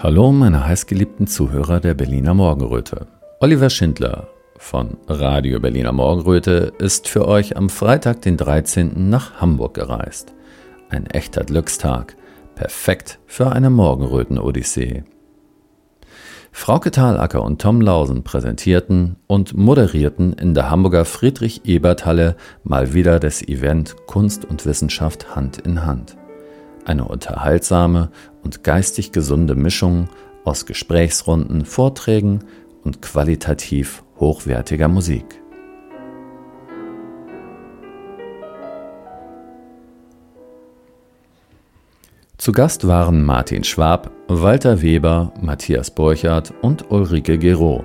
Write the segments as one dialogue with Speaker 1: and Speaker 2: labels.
Speaker 1: Hallo, meine heißgeliebten Zuhörer der Berliner Morgenröte. Oliver Schindler von Radio Berliner Morgenröte ist für euch am Freitag, den 13. nach Hamburg gereist. Ein echter Glückstag. Perfekt für eine Morgenröten-Odyssee. Frauke Thalacker und Tom Lausen präsentierten und moderierten in der Hamburger Friedrich-Ebert-Halle mal wieder das Event Kunst und Wissenschaft Hand in Hand eine unterhaltsame und geistig gesunde Mischung aus Gesprächsrunden, Vorträgen und qualitativ hochwertiger Musik. Zu Gast waren Martin Schwab, Walter Weber, Matthias Burchardt und Ulrike Gero.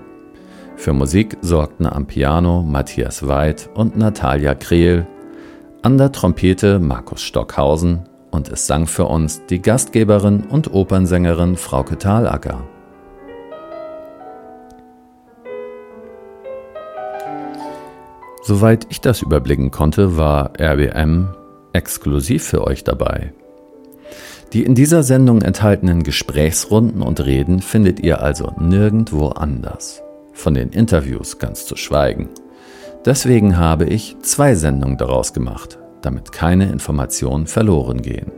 Speaker 1: Für Musik sorgten am Piano Matthias Weid und Natalia Krehl, an der Trompete Markus Stockhausen, und es sang für uns die Gastgeberin und Opernsängerin Frauke Thalacker. Soweit ich das überblicken konnte, war RBM exklusiv für euch dabei. Die in dieser Sendung enthaltenen Gesprächsrunden und Reden findet ihr also nirgendwo anders. Von den Interviews ganz zu schweigen. Deswegen habe ich zwei Sendungen daraus gemacht damit keine Informationen verloren gehen.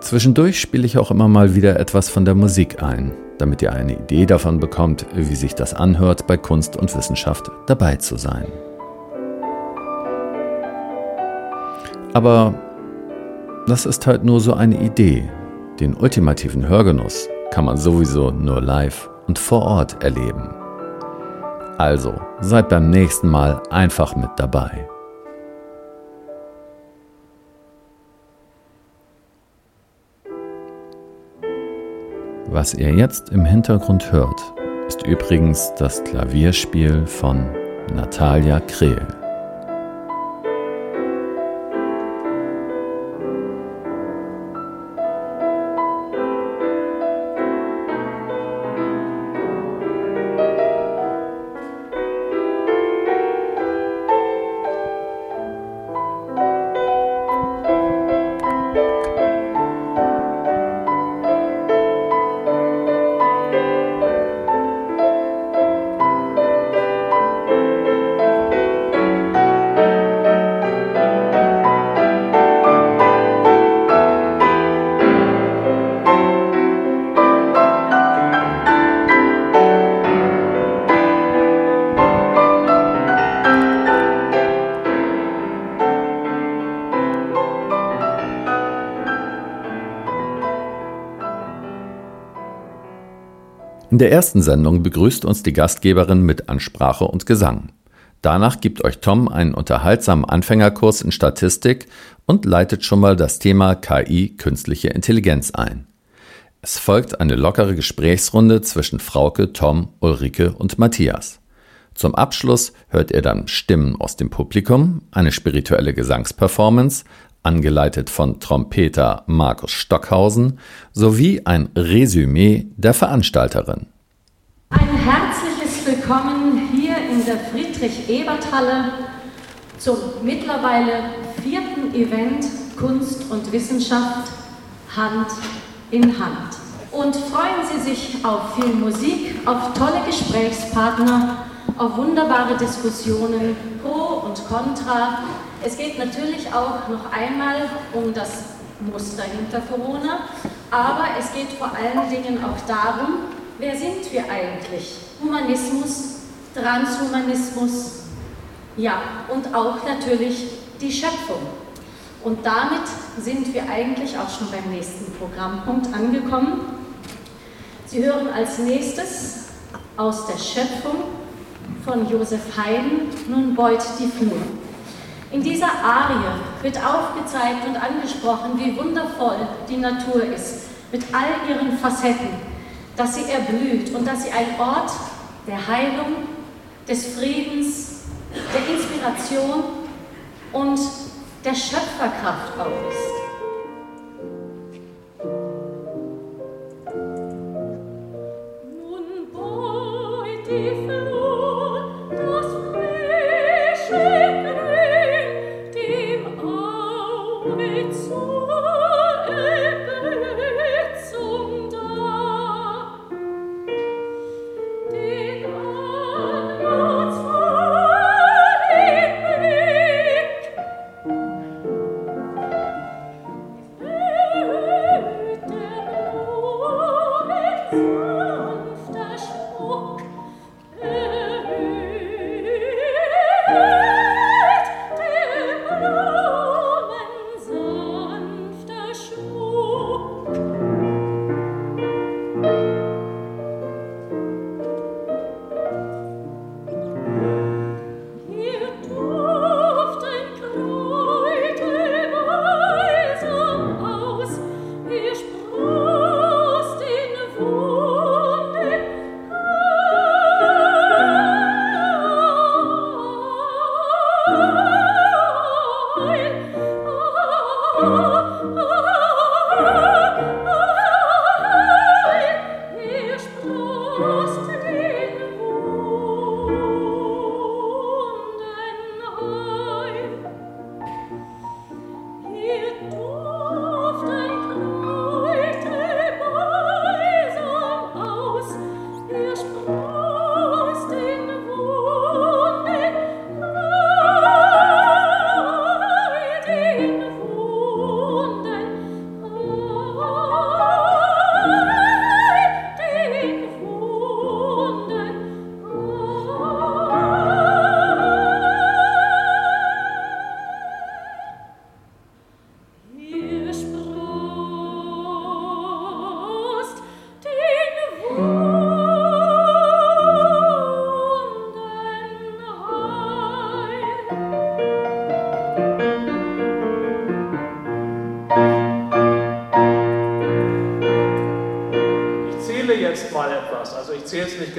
Speaker 1: Zwischendurch spiele ich auch immer mal wieder etwas von der Musik ein, damit ihr eine Idee davon bekommt, wie sich das anhört, bei Kunst und Wissenschaft dabei zu sein. Aber das ist halt nur so eine Idee. Den ultimativen Hörgenuss kann man sowieso nur live und vor Ort erleben. Also seid beim nächsten Mal einfach mit dabei. Was ihr jetzt im Hintergrund hört, ist übrigens das Klavierspiel von Natalia Krehl. Der ersten Sendung begrüßt uns die Gastgeberin mit Ansprache und Gesang. Danach gibt euch Tom einen unterhaltsamen Anfängerkurs in Statistik und leitet schon mal das Thema KI künstliche Intelligenz ein. Es folgt eine lockere Gesprächsrunde zwischen Frauke, Tom, Ulrike und Matthias. Zum Abschluss hört ihr dann Stimmen aus dem Publikum, eine spirituelle Gesangsperformance, angeleitet von Trompeter Markus Stockhausen, sowie ein Resümee der Veranstalterin.
Speaker 2: Ein herzliches Willkommen hier in der Friedrich-Ebert-Halle zum mittlerweile vierten Event Kunst und Wissenschaft Hand in Hand. Und freuen Sie sich auf viel Musik, auf tolle Gesprächspartner, auf wunderbare Diskussionen pro und contra es geht natürlich auch noch einmal um das Muster hinter Corona, aber es geht vor allen Dingen auch darum, wer sind wir eigentlich? Humanismus, Transhumanismus, ja, und auch natürlich die Schöpfung. Und damit sind wir eigentlich auch schon beim nächsten Programmpunkt angekommen. Sie hören als nächstes aus der Schöpfung von Josef Haydn nun beut die Flur. In dieser Arie wird aufgezeigt und angesprochen, wie wundervoll die Natur ist, mit all ihren Facetten, dass sie erblüht und dass sie ein Ort der Heilung, des Friedens, der Inspiration und der Schöpferkraft auch ist.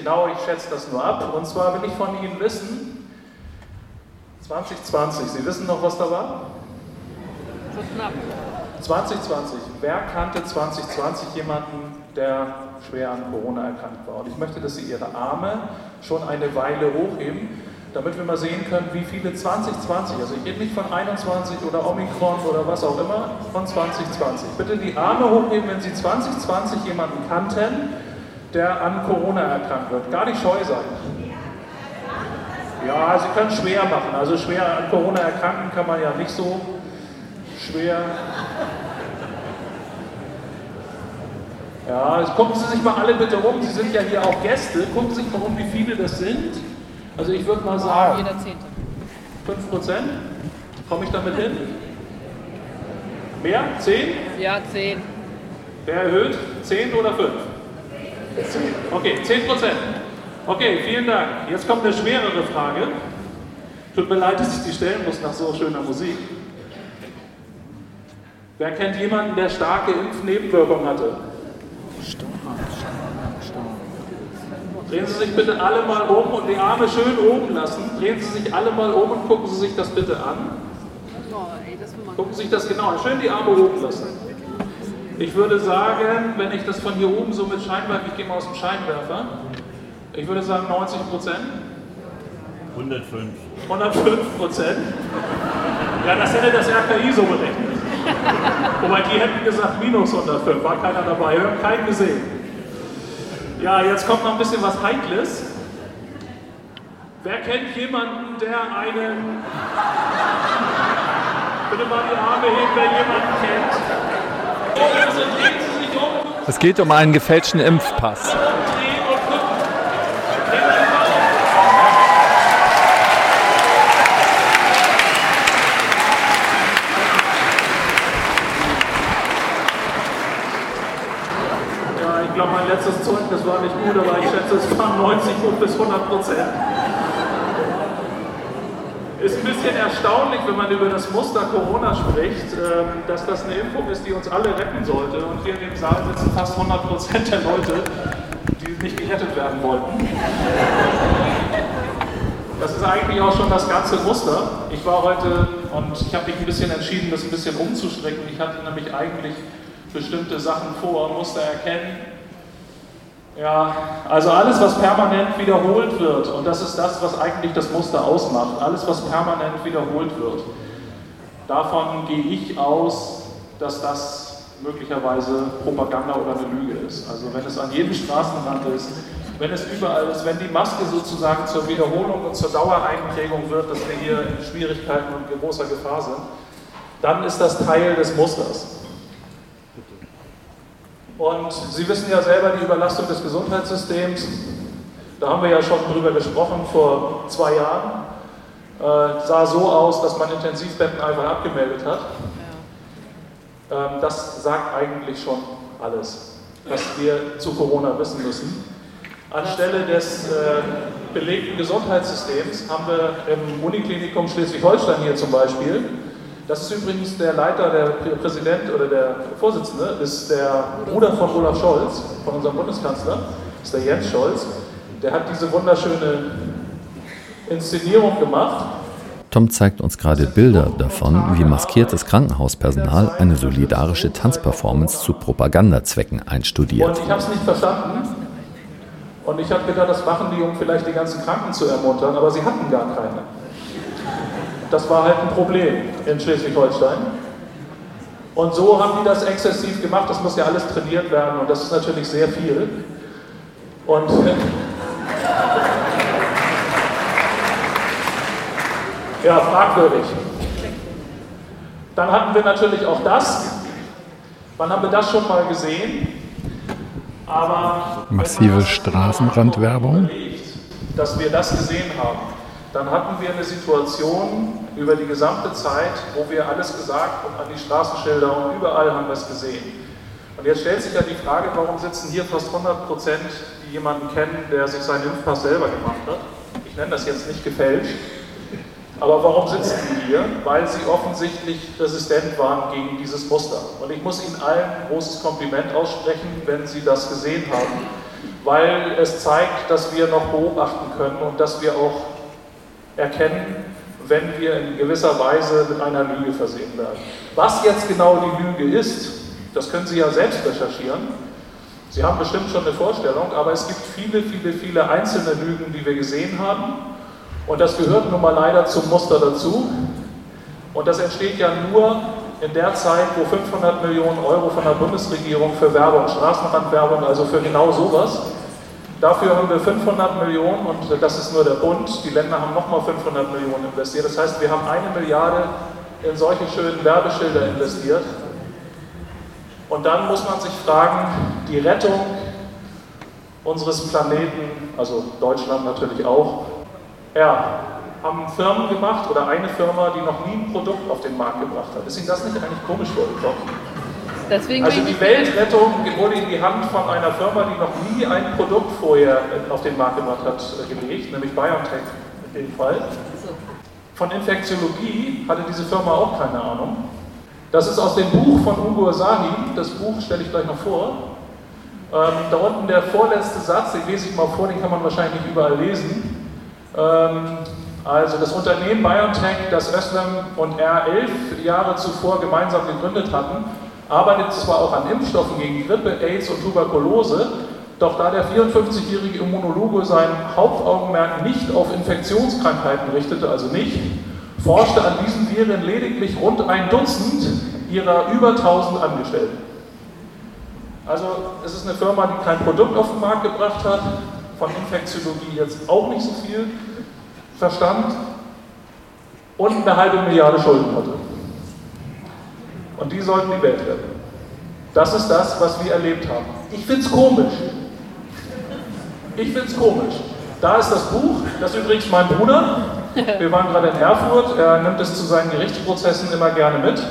Speaker 3: Genau, ich schätze das nur ab. Und zwar will ich von Ihnen wissen, 2020, Sie wissen noch, was da war? So knapp. 2020, wer kannte 2020 jemanden, der schwer an Corona erkrankt war? Und ich möchte, dass Sie Ihre Arme schon eine Weile hochheben, damit wir mal sehen können, wie viele 2020, also ich rede nicht von 21 oder Omikron oder was auch immer, von 2020. Bitte die Arme hochheben, wenn Sie 2020 jemanden kannten, der an Corona erkrankt wird. Gar nicht scheu sein. Ja, Sie können schwer machen. Also schwer an Corona erkranken kann man ja nicht so schwer. Ja, jetzt gucken Sie sich mal alle bitte um. Sie sind ja hier auch Gäste. Gucken Sie sich mal um, wie viele das sind. Also ich würde mal sagen. Jeder Zehnte. 5 Prozent? Komme ich damit hin? Mehr? 10?
Speaker 4: Ja, 10.
Speaker 3: Wer erhöht? 10 oder 5? Okay, 10 Prozent. Okay, vielen Dank. Jetzt kommt eine schwerere Frage. Tut mir leid, dass ich die stellen muss nach so schöner Musik. Wer kennt jemanden, der starke Impfnebenwirkungen hatte? Drehen Sie sich bitte alle mal um und die Arme schön oben lassen. Drehen Sie sich alle mal um und gucken Sie sich das bitte an. Gucken Sie sich das genau an. Schön die Arme oben lassen. Ich würde sagen, wenn ich das von hier oben so mit Scheinwerfer, ich gehe mal aus dem Scheinwerfer, ich würde sagen 90 Prozent.
Speaker 5: 105.
Speaker 3: 105 Prozent. Ja, das hätte das RKI so berechnet. Wobei die hätten gesagt minus 105, war keiner dabei, wir haben keinen gesehen. Ja, jetzt kommt noch ein bisschen was Heikles. Wer kennt jemanden, der einen. Bitte mal die Arme heben, wer jemanden kennt.
Speaker 6: Es geht um einen gefälschten Impfpass.
Speaker 3: glaube, mein letztes Zeugnis war nicht gut, aber ich schätze, es waren 90 bis 100 Prozent. Ist ein bisschen erstaunlich, wenn man über das Muster Corona spricht, ähm, dass das eine Impfung ist, die uns alle retten sollte. Und hier in dem Saal sitzen fast 100 Prozent der Leute, die nicht gerettet werden wollten. Das ist eigentlich auch schon das ganze Muster. Ich war heute und ich habe mich ein bisschen entschieden, das ein bisschen umzuschrecken. Ich hatte nämlich eigentlich bestimmte Sachen vor, Muster erkennen, ja, also alles, was permanent wiederholt wird, und das ist das, was eigentlich das Muster ausmacht, alles, was permanent wiederholt wird, davon gehe ich aus, dass das möglicherweise Propaganda oder eine Lüge ist. Also wenn es an jedem Straßenrand ist, wenn es überall ist, wenn die Maske sozusagen zur Wiederholung und zur Dauereinprägung wird, dass wir hier in Schwierigkeiten und großer Gefahr sind, dann ist das Teil des Musters. Und Sie wissen ja selber die Überlastung des Gesundheitssystems. Da haben wir ja schon drüber gesprochen vor zwei Jahren. Äh, sah so aus, dass man Intensivbetten einfach abgemeldet hat. Ähm, das sagt eigentlich schon alles, was wir zu Corona wissen müssen. Anstelle des äh, belegten Gesundheitssystems haben wir im Uniklinikum Schleswig-Holstein hier zum Beispiel das ist übrigens der Leiter, der Präsident oder der Vorsitzende, ist der Bruder von Olaf Scholz, von unserem Bundeskanzler, ist der Jens Scholz. Der hat diese wunderschöne Inszenierung gemacht.
Speaker 1: Tom zeigt uns gerade Bilder davon, wie maskiertes Krankenhauspersonal eine solidarische Tanzperformance zu Propagandazwecken einstudiert.
Speaker 3: Und ich habe es nicht verstanden. Und ich habe gedacht, das machen die, um vielleicht die ganzen Kranken zu ermuntern, aber sie hatten gar keine. Das war halt ein Problem in Schleswig-Holstein. Und so haben die das exzessiv gemacht. Das muss ja alles trainiert werden und das ist natürlich sehr viel. Und ja, fragwürdig. Dann hatten wir natürlich auch das. Wann haben wir das schon mal gesehen?
Speaker 6: Aber massive Straßenrandwerbung.
Speaker 3: Dass wir das gesehen haben dann hatten wir eine Situation über die gesamte Zeit, wo wir alles gesagt und an die Straßenschilder und überall haben wir es gesehen. Und jetzt stellt sich ja die Frage, warum sitzen hier fast 100 Prozent, die jemanden kennen, der sich seinen Impfpass selber gemacht hat. Ich nenne das jetzt nicht gefälscht. Aber warum sitzen die hier? Weil sie offensichtlich resistent waren gegen dieses Muster. Und ich muss Ihnen allen ein großes Kompliment aussprechen, wenn Sie das gesehen haben weil es zeigt, dass wir noch beobachten können und dass wir auch erkennen, wenn wir in gewisser Weise mit einer Lüge versehen werden. Was jetzt genau die Lüge ist, das können Sie ja selbst recherchieren. Sie haben bestimmt schon eine Vorstellung, aber es gibt viele, viele, viele einzelne Lügen, die wir gesehen haben. Und das gehört nun mal leider zum Muster dazu. Und das entsteht ja nur in der Zeit, wo 500 Millionen Euro von der Bundesregierung für Werbung, Straßenrandwerbung, also für genau sowas, dafür haben wir 500 Millionen und das ist nur der Bund, die Länder haben nochmal 500 Millionen investiert. Das heißt, wir haben eine Milliarde in solche schönen Werbeschilder investiert. Und dann muss man sich fragen, die Rettung unseres Planeten, also Deutschland natürlich auch, ja, haben Firmen gemacht oder eine Firma, die noch nie ein Produkt auf den Markt gebracht hat. Ist Ihnen das nicht eigentlich komisch vorgekommen? Deswegen also die Weltrettung wurde in die Hand von einer Firma, die noch nie ein Produkt vorher auf den Markt gebracht hat, äh, gelegt, nämlich BioNTech in dem Fall. Von Infektiologie hatte diese Firma auch keine Ahnung. Das ist aus dem Buch von Ugo Asahi, das Buch stelle ich gleich noch vor. Ähm, da unten der vorletzte Satz, den lese ich mal vor, den kann man wahrscheinlich nicht überall lesen. Ähm, also das Unternehmen BioNTech, das Özlem und er elf Jahre zuvor gemeinsam gegründet hatten, arbeitet zwar auch an Impfstoffen gegen Grippe, AIDS und Tuberkulose, doch da der 54-jährige Immunologe sein Hauptaugenmerk nicht auf Infektionskrankheiten richtete, also nicht, forschte an diesen Viren lediglich rund ein Dutzend ihrer über 1000 Angestellten. Also es ist eine Firma, die kein Produkt auf den Markt gebracht hat, von Infektiologie jetzt auch nicht so viel, Verstand und eine halbe Milliarde Schulden hatte. Und die sollten die Welt retten. Das ist das, was wir erlebt haben. Ich finde es komisch. Ich finde es komisch. Da ist das Buch, das ist übrigens mein Bruder. Wir waren gerade in Erfurt. Er nimmt es zu seinen Gerichtsprozessen immer gerne mit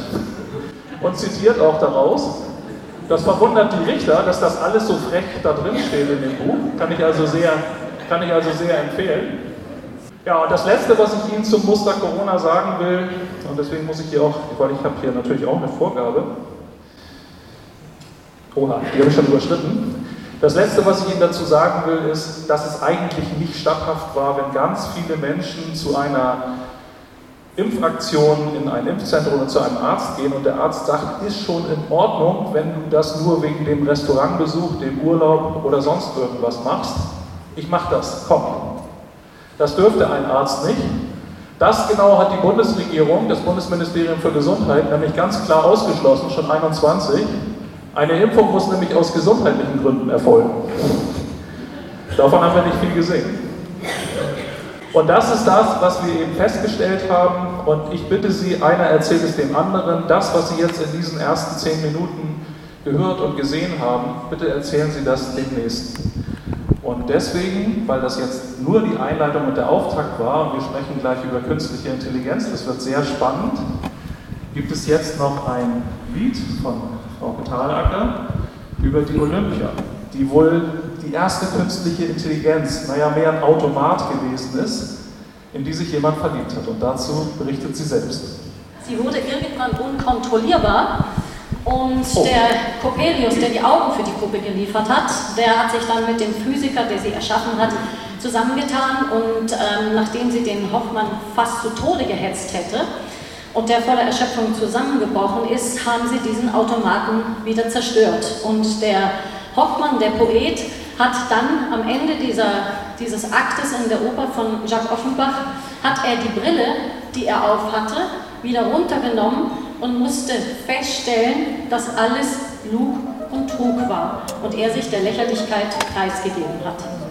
Speaker 3: und zitiert auch daraus. Das verwundert die Richter, dass das alles so frech da drin steht in dem Buch. Kann ich also sehr, kann ich also sehr empfehlen. Ja, und das Letzte, was ich Ihnen zum Muster Corona sagen will, und deswegen muss ich hier auch, weil ich habe hier natürlich auch eine Vorgabe, oha, die habe ich schon überschritten. Das Letzte, was ich Ihnen dazu sagen will, ist, dass es eigentlich nicht statthaft war, wenn ganz viele Menschen zu einer Impfaktion in ein Impfzentrum oder zu einem Arzt gehen und der Arzt sagt, ist schon in Ordnung, wenn du das nur wegen dem Restaurantbesuch, dem Urlaub oder sonst irgendwas machst. Ich mache das, komm, das dürfte ein Arzt nicht. Das genau hat die Bundesregierung, das Bundesministerium für Gesundheit, nämlich ganz klar ausgeschlossen, schon 21. Eine Impfung muss nämlich aus gesundheitlichen Gründen erfolgen. Davon haben wir nicht viel gesehen. Und das ist das, was wir eben festgestellt haben. Und ich bitte Sie, einer erzählt es dem anderen, das, was Sie jetzt in diesen ersten zehn Minuten gehört und gesehen haben, bitte erzählen Sie das demnächst. Und deswegen, weil das jetzt nur die Einleitung und der Auftakt war, und wir sprechen gleich über künstliche Intelligenz, das wird sehr spannend, gibt es jetzt noch ein Lied von Frau Petalacker über die Olympia, die wohl die erste künstliche Intelligenz, naja, mehr ein Automat gewesen ist, in die sich jemand verliebt hat. Und dazu berichtet sie selbst.
Speaker 2: Sie wurde irgendwann unkontrollierbar und oh. der Coppelius, der die Augen für die Puppe geliefert hat, der hat sich dann mit dem Physiker, der sie erschaffen hat, zusammengetan und ähm, nachdem sie den Hoffmann fast zu Tode gehetzt hätte und der voller Erschöpfung zusammengebrochen ist, haben sie diesen Automaten wieder zerstört. Und der Hoffmann, der Poet, hat dann am Ende dieser, dieses Aktes in der Oper von Jacques Offenbach, hat er die Brille, die er aufhatte, wieder runtergenommen und musste feststellen, dass alles Lug und Trug war und er sich der Lächerlichkeit preisgegeben hat.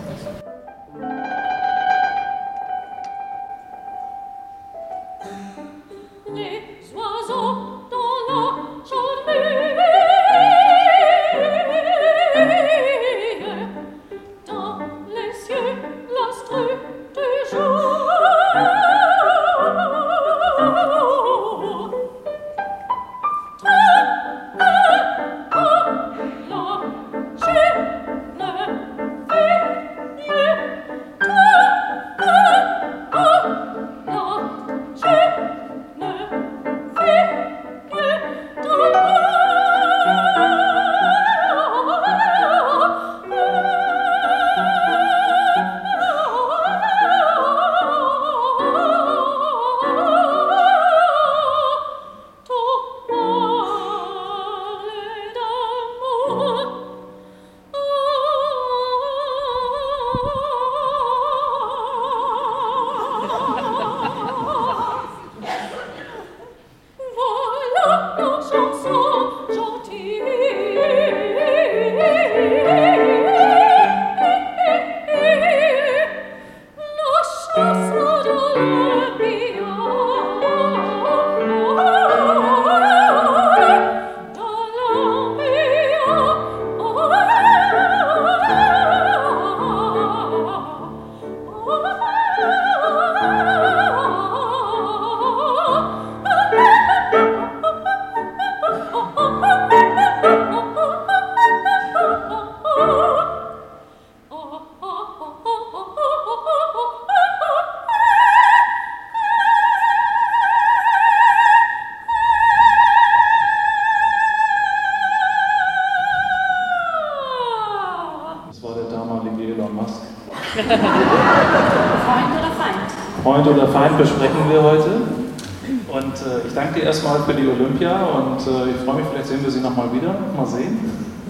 Speaker 3: Erstmal für die Olympia und äh, ich freue mich, vielleicht sehen wir sie nochmal wieder. Mal sehen.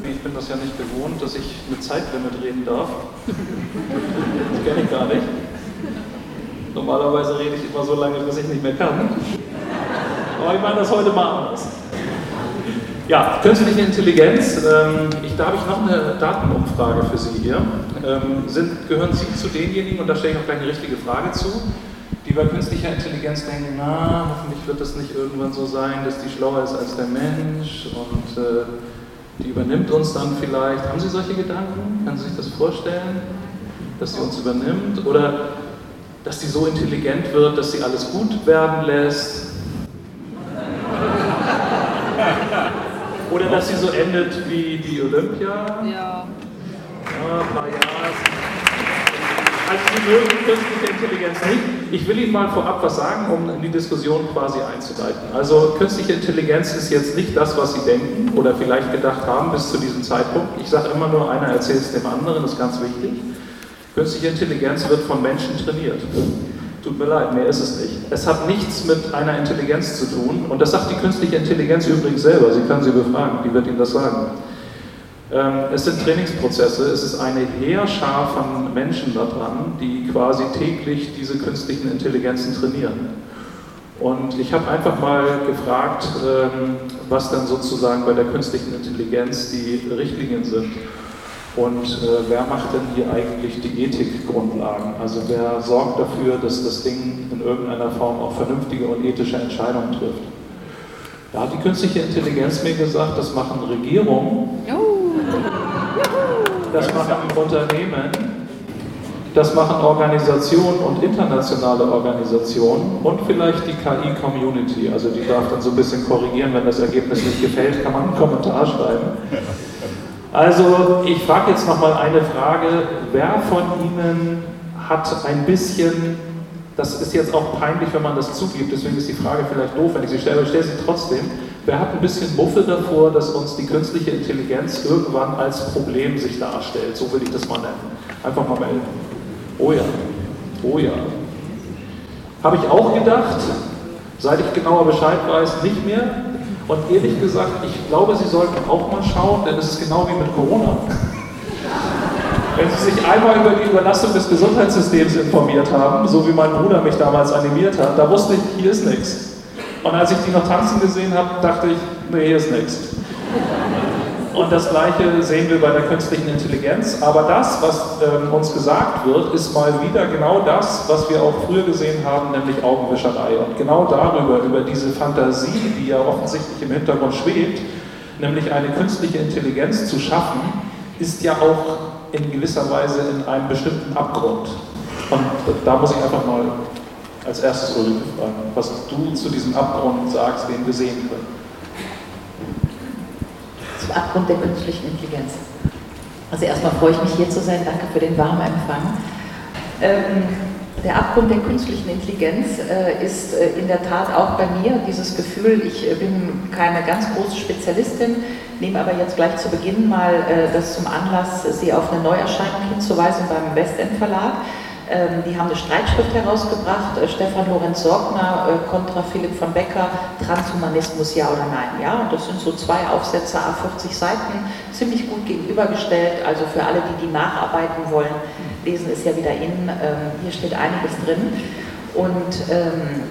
Speaker 3: Ich bin das ja nicht gewohnt, dass ich mit Zeitlimit reden darf. Das kenne ich gar nicht. Normalerweise rede ich immer so lange, bis ich nicht mehr kann. Aber ich meine das heute mal anders. Ja, künstliche Intelligenz. Ähm, ich, da habe ich noch eine Datenumfrage für Sie hier. Ähm, sind, gehören Sie zu denjenigen, und da stelle ich auch gleich eine richtige Frage zu, die bei künstlicher Intelligenz denken, na, hoffentlich wird das nicht irgendwann so sein, dass die schlauer ist als der Mensch und äh, die übernimmt uns dann vielleicht. Haben Sie solche Gedanken? Können Sie sich das vorstellen, dass sie uns übernimmt? Oder dass sie so intelligent wird, dass sie alles gut werden lässt? Oder dass sie so endet wie die Olympia?
Speaker 2: Ja.
Speaker 3: Ja, ein paar Jahre. Also Sie mögen künstliche Intelligenz nicht. Ich will Ihnen mal vorab was sagen, um in die Diskussion quasi einzuleiten. Also künstliche Intelligenz ist jetzt nicht das, was Sie denken oder vielleicht gedacht haben bis zu diesem Zeitpunkt. Ich sage immer nur, einer erzählt es dem anderen, das ist ganz wichtig. Künstliche Intelligenz wird von Menschen trainiert. Tut mir leid, mehr ist es nicht. Es hat nichts mit einer Intelligenz zu tun und das sagt die künstliche Intelligenz übrigens selber. Sie können sie befragen, die wird Ihnen das sagen. Ähm, es sind Trainingsprozesse, es ist eine Heerschar von Menschen da dran, die quasi täglich diese künstlichen Intelligenzen trainieren. Und ich habe einfach mal gefragt, ähm, was dann sozusagen bei der künstlichen Intelligenz die Richtlinien sind. Und äh, wer macht denn hier eigentlich die Ethikgrundlagen? Also wer sorgt dafür, dass das Ding in irgendeiner Form auch vernünftige und ethische Entscheidungen trifft? Da hat die künstliche Intelligenz mir gesagt, das machen Regierungen, das machen Unternehmen, das machen Organisationen und internationale Organisationen und vielleicht die KI-Community. Also die darf dann so ein bisschen korrigieren, wenn das Ergebnis nicht gefällt, kann man einen Kommentar schreiben. Also ich frage jetzt nochmal eine Frage. Wer von Ihnen hat ein bisschen, das ist jetzt auch peinlich, wenn man das zugibt, deswegen ist die Frage vielleicht doof, wenn ich sie stelle, aber ich stelle sie trotzdem. Wer hat ein bisschen Muffel davor, dass uns die künstliche Intelligenz irgendwann als Problem sich darstellt? So will ich das mal nennen. Einfach mal melden. Oh ja, oh ja. Habe ich auch gedacht, seit ich genauer Bescheid weiß, nicht mehr. Und ehrlich gesagt, ich glaube, Sie sollten auch mal schauen, denn es ist genau wie mit Corona. Wenn Sie sich einmal über die Überlastung des Gesundheitssystems informiert haben, so wie mein Bruder mich damals animiert hat, da wusste ich, hier ist nichts. Und als ich die noch tanzen gesehen habe, dachte ich, nee, hier ist nichts. Und das Gleiche sehen wir bei der künstlichen Intelligenz. Aber das, was ähm, uns gesagt wird, ist mal wieder genau das, was wir auch früher gesehen haben, nämlich Augenwischerei. Und genau darüber, über diese Fantasie, die ja offensichtlich im Hintergrund schwebt, nämlich eine künstliche Intelligenz zu schaffen, ist ja auch in gewisser Weise in einem bestimmten Abgrund. Und da muss ich einfach mal als erstes Ulrike fragen, was du zu diesem Abgrund sagst, den wir sehen können.
Speaker 4: Zum Abgrund der künstlichen Intelligenz. Also erstmal freue ich mich hier zu sein. Danke für den warmen Empfang. Ähm, der Abgrund der künstlichen Intelligenz äh, ist äh, in der Tat auch bei mir dieses Gefühl, ich äh, bin keine ganz große Spezialistin, nehme aber jetzt gleich zu Beginn mal äh, das zum Anlass, Sie auf eine Neuerscheinung hinzuweisen beim Westend Verlag. Ähm, die haben eine Streitschrift herausgebracht, äh, Stefan Lorenz Sorgner äh, kontra Philipp von Becker, Transhumanismus ja oder nein. Ja, und das sind so zwei Aufsätze, A40 Seiten, ziemlich gut gegenübergestellt. Also für alle, die die nacharbeiten wollen, lesen ist ja wieder in. Ähm, hier steht einiges drin. Und ähm,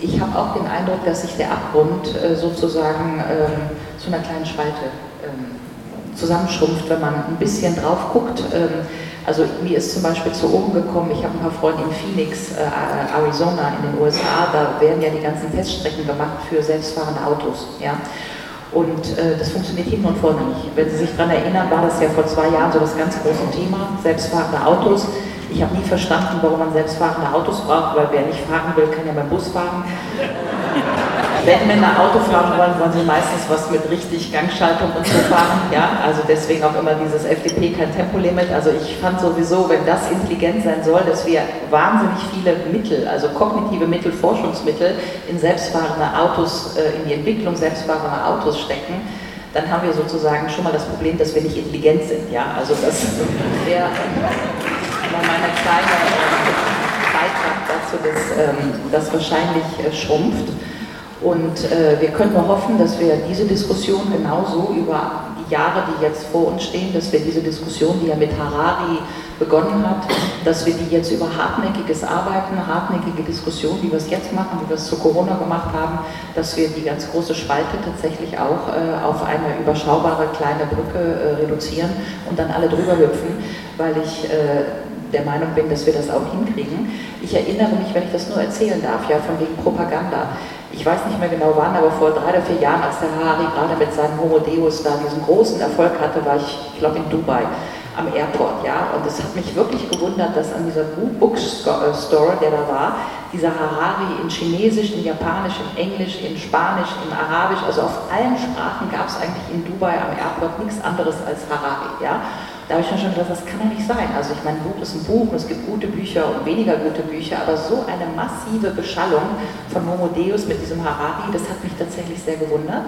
Speaker 4: ich habe auch den Eindruck, dass sich der Abgrund äh, sozusagen zu einer kleinen Spalte zusammenschrumpft, wenn man ein bisschen drauf guckt. Also mir ist zum Beispiel zu oben gekommen, ich habe ein paar Freunde in Phoenix, äh, Arizona in den USA, da werden ja die ganzen Teststrecken gemacht für selbstfahrende Autos. Ja? Und äh, das funktioniert hinten und vorne nicht. Wenn Sie sich daran erinnern, war das ja vor zwei Jahren so das ganz große Thema, selbstfahrende Autos. Ich habe nie verstanden, warum man selbstfahrende Autos braucht, weil wer nicht fahren will, kann ja beim Bus fahren. Wenn Männer Auto fahren wollen, wollen sie meistens was mit richtig Gangschaltung und so fahren. Ja, also deswegen auch immer dieses FDP kein Tempolimit. Also ich fand sowieso, wenn das intelligent sein soll, dass wir wahnsinnig viele Mittel, also kognitive Mittel, Forschungsmittel in selbstfahrende Autos, äh, in die Entwicklung selbstfahrender Autos stecken, dann haben wir sozusagen schon mal das Problem, dass wir nicht intelligent sind. Ja, also das wäre nur meine kleine Beitrag dazu, dass ähm, das wahrscheinlich äh, schrumpft. Und äh, wir können nur hoffen, dass wir diese Diskussion genauso über die Jahre, die jetzt vor uns stehen, dass wir diese Diskussion, die ja mit Harari begonnen hat, dass wir die jetzt über hartnäckiges Arbeiten, hartnäckige Diskussion, wie wir es jetzt machen, wie wir es zu Corona gemacht haben, dass wir die ganz große Spalte tatsächlich auch äh, auf eine überschaubare kleine Brücke äh, reduzieren und dann alle drüber hüpfen, weil ich äh, der Meinung bin, dass wir das auch hinkriegen. Ich erinnere mich, wenn ich das nur erzählen darf, ja, von wegen Propaganda ich weiß nicht mehr genau wann, aber vor drei oder vier Jahren, als der Harari gerade mit seinem Homo Deus da diesen großen Erfolg hatte, war ich, ich glaube, in Dubai am Airport, ja. Und es hat mich wirklich gewundert, dass an dieser Bookstore, der da war, dieser Harari in Chinesisch, in Japanisch, in Englisch, in Spanisch, in Arabisch, also auf allen Sprachen gab es eigentlich in Dubai am Airport nichts anderes als Harari, ja. Da habe ich mir schon gedacht, das kann ja nicht sein. Also ich meine, Buch ist ein Buch und es gibt gute Bücher und weniger gute Bücher, aber so eine massive Beschallung von Homo Deus mit diesem Harari, das hat mich tatsächlich sehr gewundert.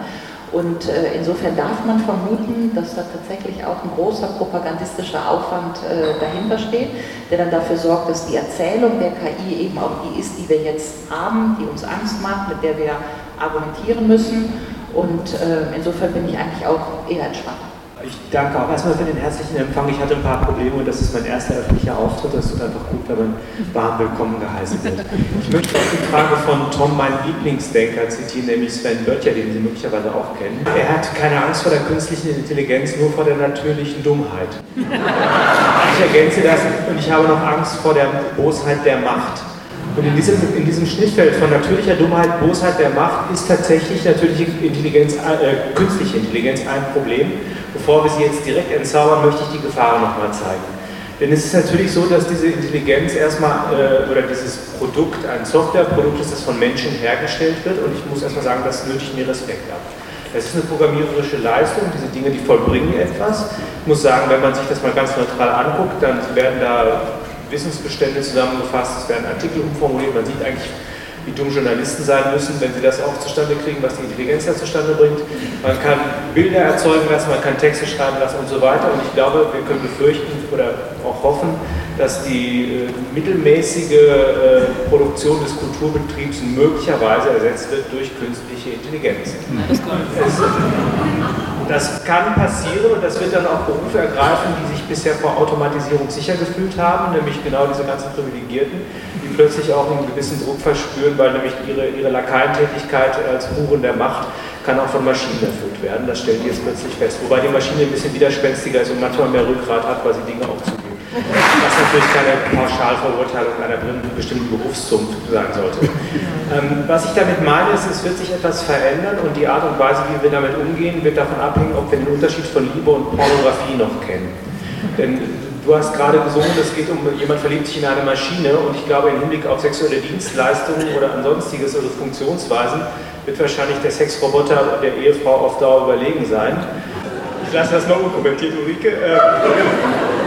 Speaker 4: Und äh, insofern darf man vermuten, dass da tatsächlich auch ein großer propagandistischer Aufwand äh, dahinter steht, der dann dafür sorgt, dass die Erzählung der KI eben auch die ist, die wir jetzt haben, die uns Angst macht, mit der wir argumentieren müssen. Und äh, insofern bin ich eigentlich auch eher entspannt.
Speaker 7: Ich danke auch erstmal für den herzlichen Empfang. Ich hatte ein paar Probleme und das ist mein erster öffentlicher Auftritt. Das tut einfach gut, wenn man warm willkommen geheißen wird. Ich möchte auch die Frage von Tom, meinem Lieblingsdenker, zitieren, nämlich Sven Böttcher, den Sie möglicherweise auch kennen. Er hat keine Angst vor der künstlichen Intelligenz, nur vor der natürlichen Dummheit. Ich ergänze das und ich habe noch Angst vor der Bosheit der Macht. Und in diesem, in diesem Schnittfeld von natürlicher Dummheit, Bosheit der Macht ist tatsächlich natürliche Intelligenz, äh, künstliche Intelligenz ein Problem. Bevor wir sie jetzt direkt entzaubern, möchte ich die Gefahren nochmal zeigen. Denn es ist natürlich so, dass diese Intelligenz erstmal äh, oder dieses Produkt ein Softwareprodukt ist, das von Menschen hergestellt wird und ich muss erstmal sagen, das nötigt mir Respekt ab. Es ist eine programmiererische Leistung, diese Dinge, die vollbringen etwas. Ich muss sagen, wenn man sich das mal ganz neutral anguckt, dann werden da Wissensbestände zusammengefasst, es werden Artikel umformuliert, man sieht eigentlich, wie dumm Journalisten sein müssen, wenn sie das auch zustande kriegen, was die Intelligenz ja zustande bringt. Man kann Bilder erzeugen lassen, man kann Texte schreiben lassen und so weiter. Und ich glaube, wir können befürchten oder auch hoffen, dass die äh, mittelmäßige äh, Produktion des Kulturbetriebs möglicherweise ersetzt wird durch künstliche Intelligenz. Das, kann passieren und das wird dann auch Berufe ergreifen, die sich bisher vor Automatisierung sicher gefühlt haben, nämlich genau diese ganzen Privilegierten, die plötzlich auch einen gewissen Druck verspüren, weil nämlich ihre, ihre Lakaientätigkeit als Huren der Macht kann auch von Maschinen erfüllt werden. Das stellen die jetzt plötzlich fest. Wobei die Maschine ein bisschen widerspenstiger ist und manchmal mehr Rückgrat hat, weil sie Dinge auch zugibt. Was natürlich keine Pauschalverurteilung einer bestimmten Berufszunft sein sollte. Ähm, was ich damit meine, ist, es wird sich etwas verändern und die Art und Weise, wie wir damit umgehen, wird davon abhängen, ob wir den Unterschied von Liebe und Pornografie noch kennen. Denn du hast gerade gesungen, es geht um, jemand verliebt sich in eine Maschine und ich glaube, im Hinblick auf sexuelle Dienstleistungen oder ansonstiges, also Funktionsweisen, wird wahrscheinlich der Sexroboter der Ehefrau auf Dauer überlegen sein. Ich lasse das mal unkommentiert, Ulrike. Ähm,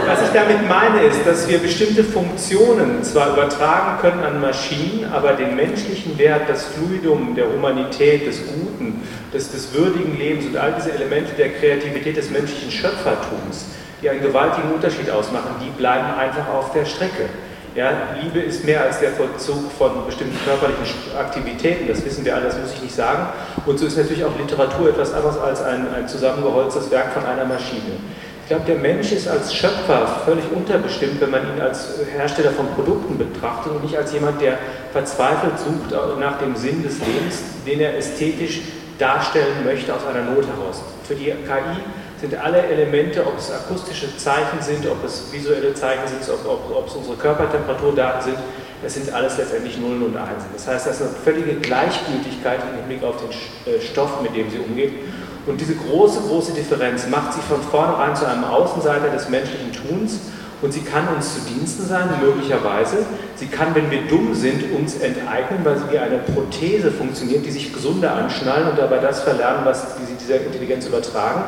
Speaker 7: was ich damit meine, ist, dass wir bestimmte Funktionen zwar übertragen können an Maschinen, aber den menschlichen Wert, das Fluidum der Humanität, des Guten, des, des würdigen Lebens und all diese Elemente der Kreativität des menschlichen Schöpfertums, die einen gewaltigen Unterschied ausmachen, die bleiben einfach auf der Strecke. Ja, Liebe ist mehr als der Vollzug von bestimmten körperlichen Aktivitäten, das wissen wir alle, das muss ich nicht sagen. Und so ist natürlich auch Literatur etwas anderes als ein, ein zusammengeholztes Werk von einer Maschine. Ich glaube, der Mensch ist als Schöpfer völlig unterbestimmt, wenn man ihn als Hersteller von Produkten betrachtet und nicht als jemand, der verzweifelt sucht nach dem Sinn des Lebens, den er ästhetisch darstellen möchte aus einer Not heraus. Für die KI sind alle Elemente, ob es akustische Zeichen sind, ob es visuelle Zeichen sind, ob, ob, ob es unsere Körpertemperaturdaten sind, das sind alles letztendlich Nullen und Einsen. Das heißt, das ist eine völlige Gleichgültigkeit im Hinblick auf den äh, Stoff, mit dem sie umgeht. Und diese große, große Differenz macht sie von vornherein zu einem Außenseiter des menschlichen Tuns und sie kann uns zu Diensten sein, möglicherweise. Sie kann, wenn wir dumm sind, uns enteignen, weil sie wie eine Prothese funktioniert, die sich gesunder anschnallen und dabei das verlernen, was sie dieser Intelligenz übertragen.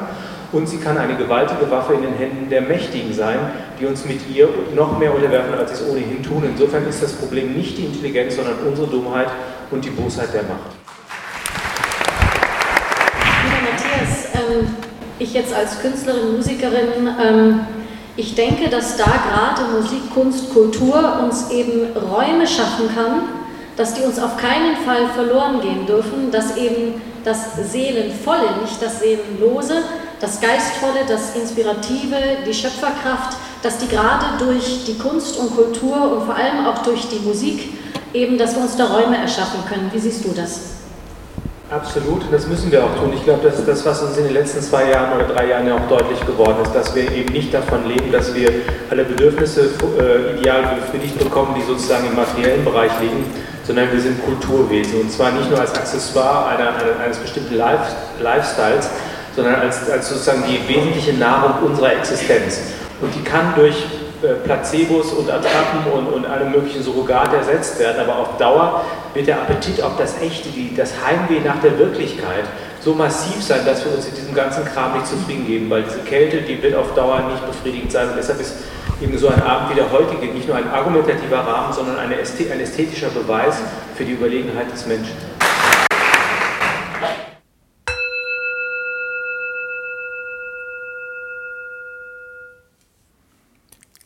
Speaker 7: Und sie kann eine gewaltige Waffe in den Händen der Mächtigen sein, die uns mit ihr noch mehr unterwerfen, als sie es ohnehin tun. Insofern ist das Problem nicht die Intelligenz, sondern unsere Dummheit und die Bosheit der Macht.
Speaker 2: Lieber Matthias, ähm, ich jetzt als Künstlerin, Musikerin, ähm, Ich denke, dass da gerade Musik, Kunst, Kultur uns eben Räume schaffen kann, dass die uns auf keinen Fall verloren gehen dürfen, dass eben das Seelenvolle, nicht das Seelenlose, das Geistvolle, das Inspirative, die Schöpferkraft, dass die gerade durch die Kunst und Kultur und vor allem auch durch die Musik eben, dass wir uns da Räume erschaffen können. Wie siehst du das?
Speaker 7: Absolut, und das müssen wir auch tun. Ich glaube, das ist das, was uns in den letzten zwei Jahren oder drei Jahren ja auch deutlich geworden ist, dass wir eben nicht davon leben, dass wir alle Bedürfnisse äh, ideal befriedigt bekommen, die sozusagen im materiellen Bereich liegen, sondern wir sind Kulturwesen. Und zwar nicht nur als Accessoire einer, eines bestimmten Life, Lifestyles, sondern als, als sozusagen die wesentliche Nahrung unserer Existenz. Und die kann durch äh, Placebos und Attrappen und, und alle möglichen Surrogate ersetzt werden, aber auf Dauer wird der Appetit auf das Echte, die, das Heimweh nach der Wirklichkeit so massiv sein, dass wir uns in diesem ganzen Kram nicht zufrieden geben, weil diese Kälte, die wird auf Dauer nicht befriedigend sein und deshalb ist eben so ein Abend wie der heutige nicht nur ein argumentativer Rahmen, sondern ein ästhetischer Beweis für die Überlegenheit des Menschen.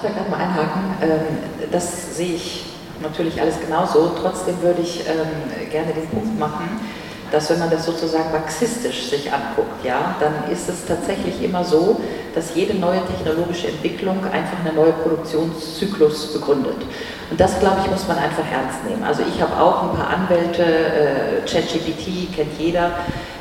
Speaker 4: Ich da gerade mal einhaken? Ähm, das sehe ich natürlich alles genauso. Trotzdem würde ich ähm, gerne den Punkt machen, dass wenn man das sozusagen marxistisch sich anguckt, ja, dann ist es tatsächlich immer so, dass jede neue technologische Entwicklung einfach einen neuen Produktionszyklus begründet. Und das, glaube ich, muss man einfach ernst nehmen. Also ich habe auch ein paar Anwälte, äh, ChatGPT kennt jeder.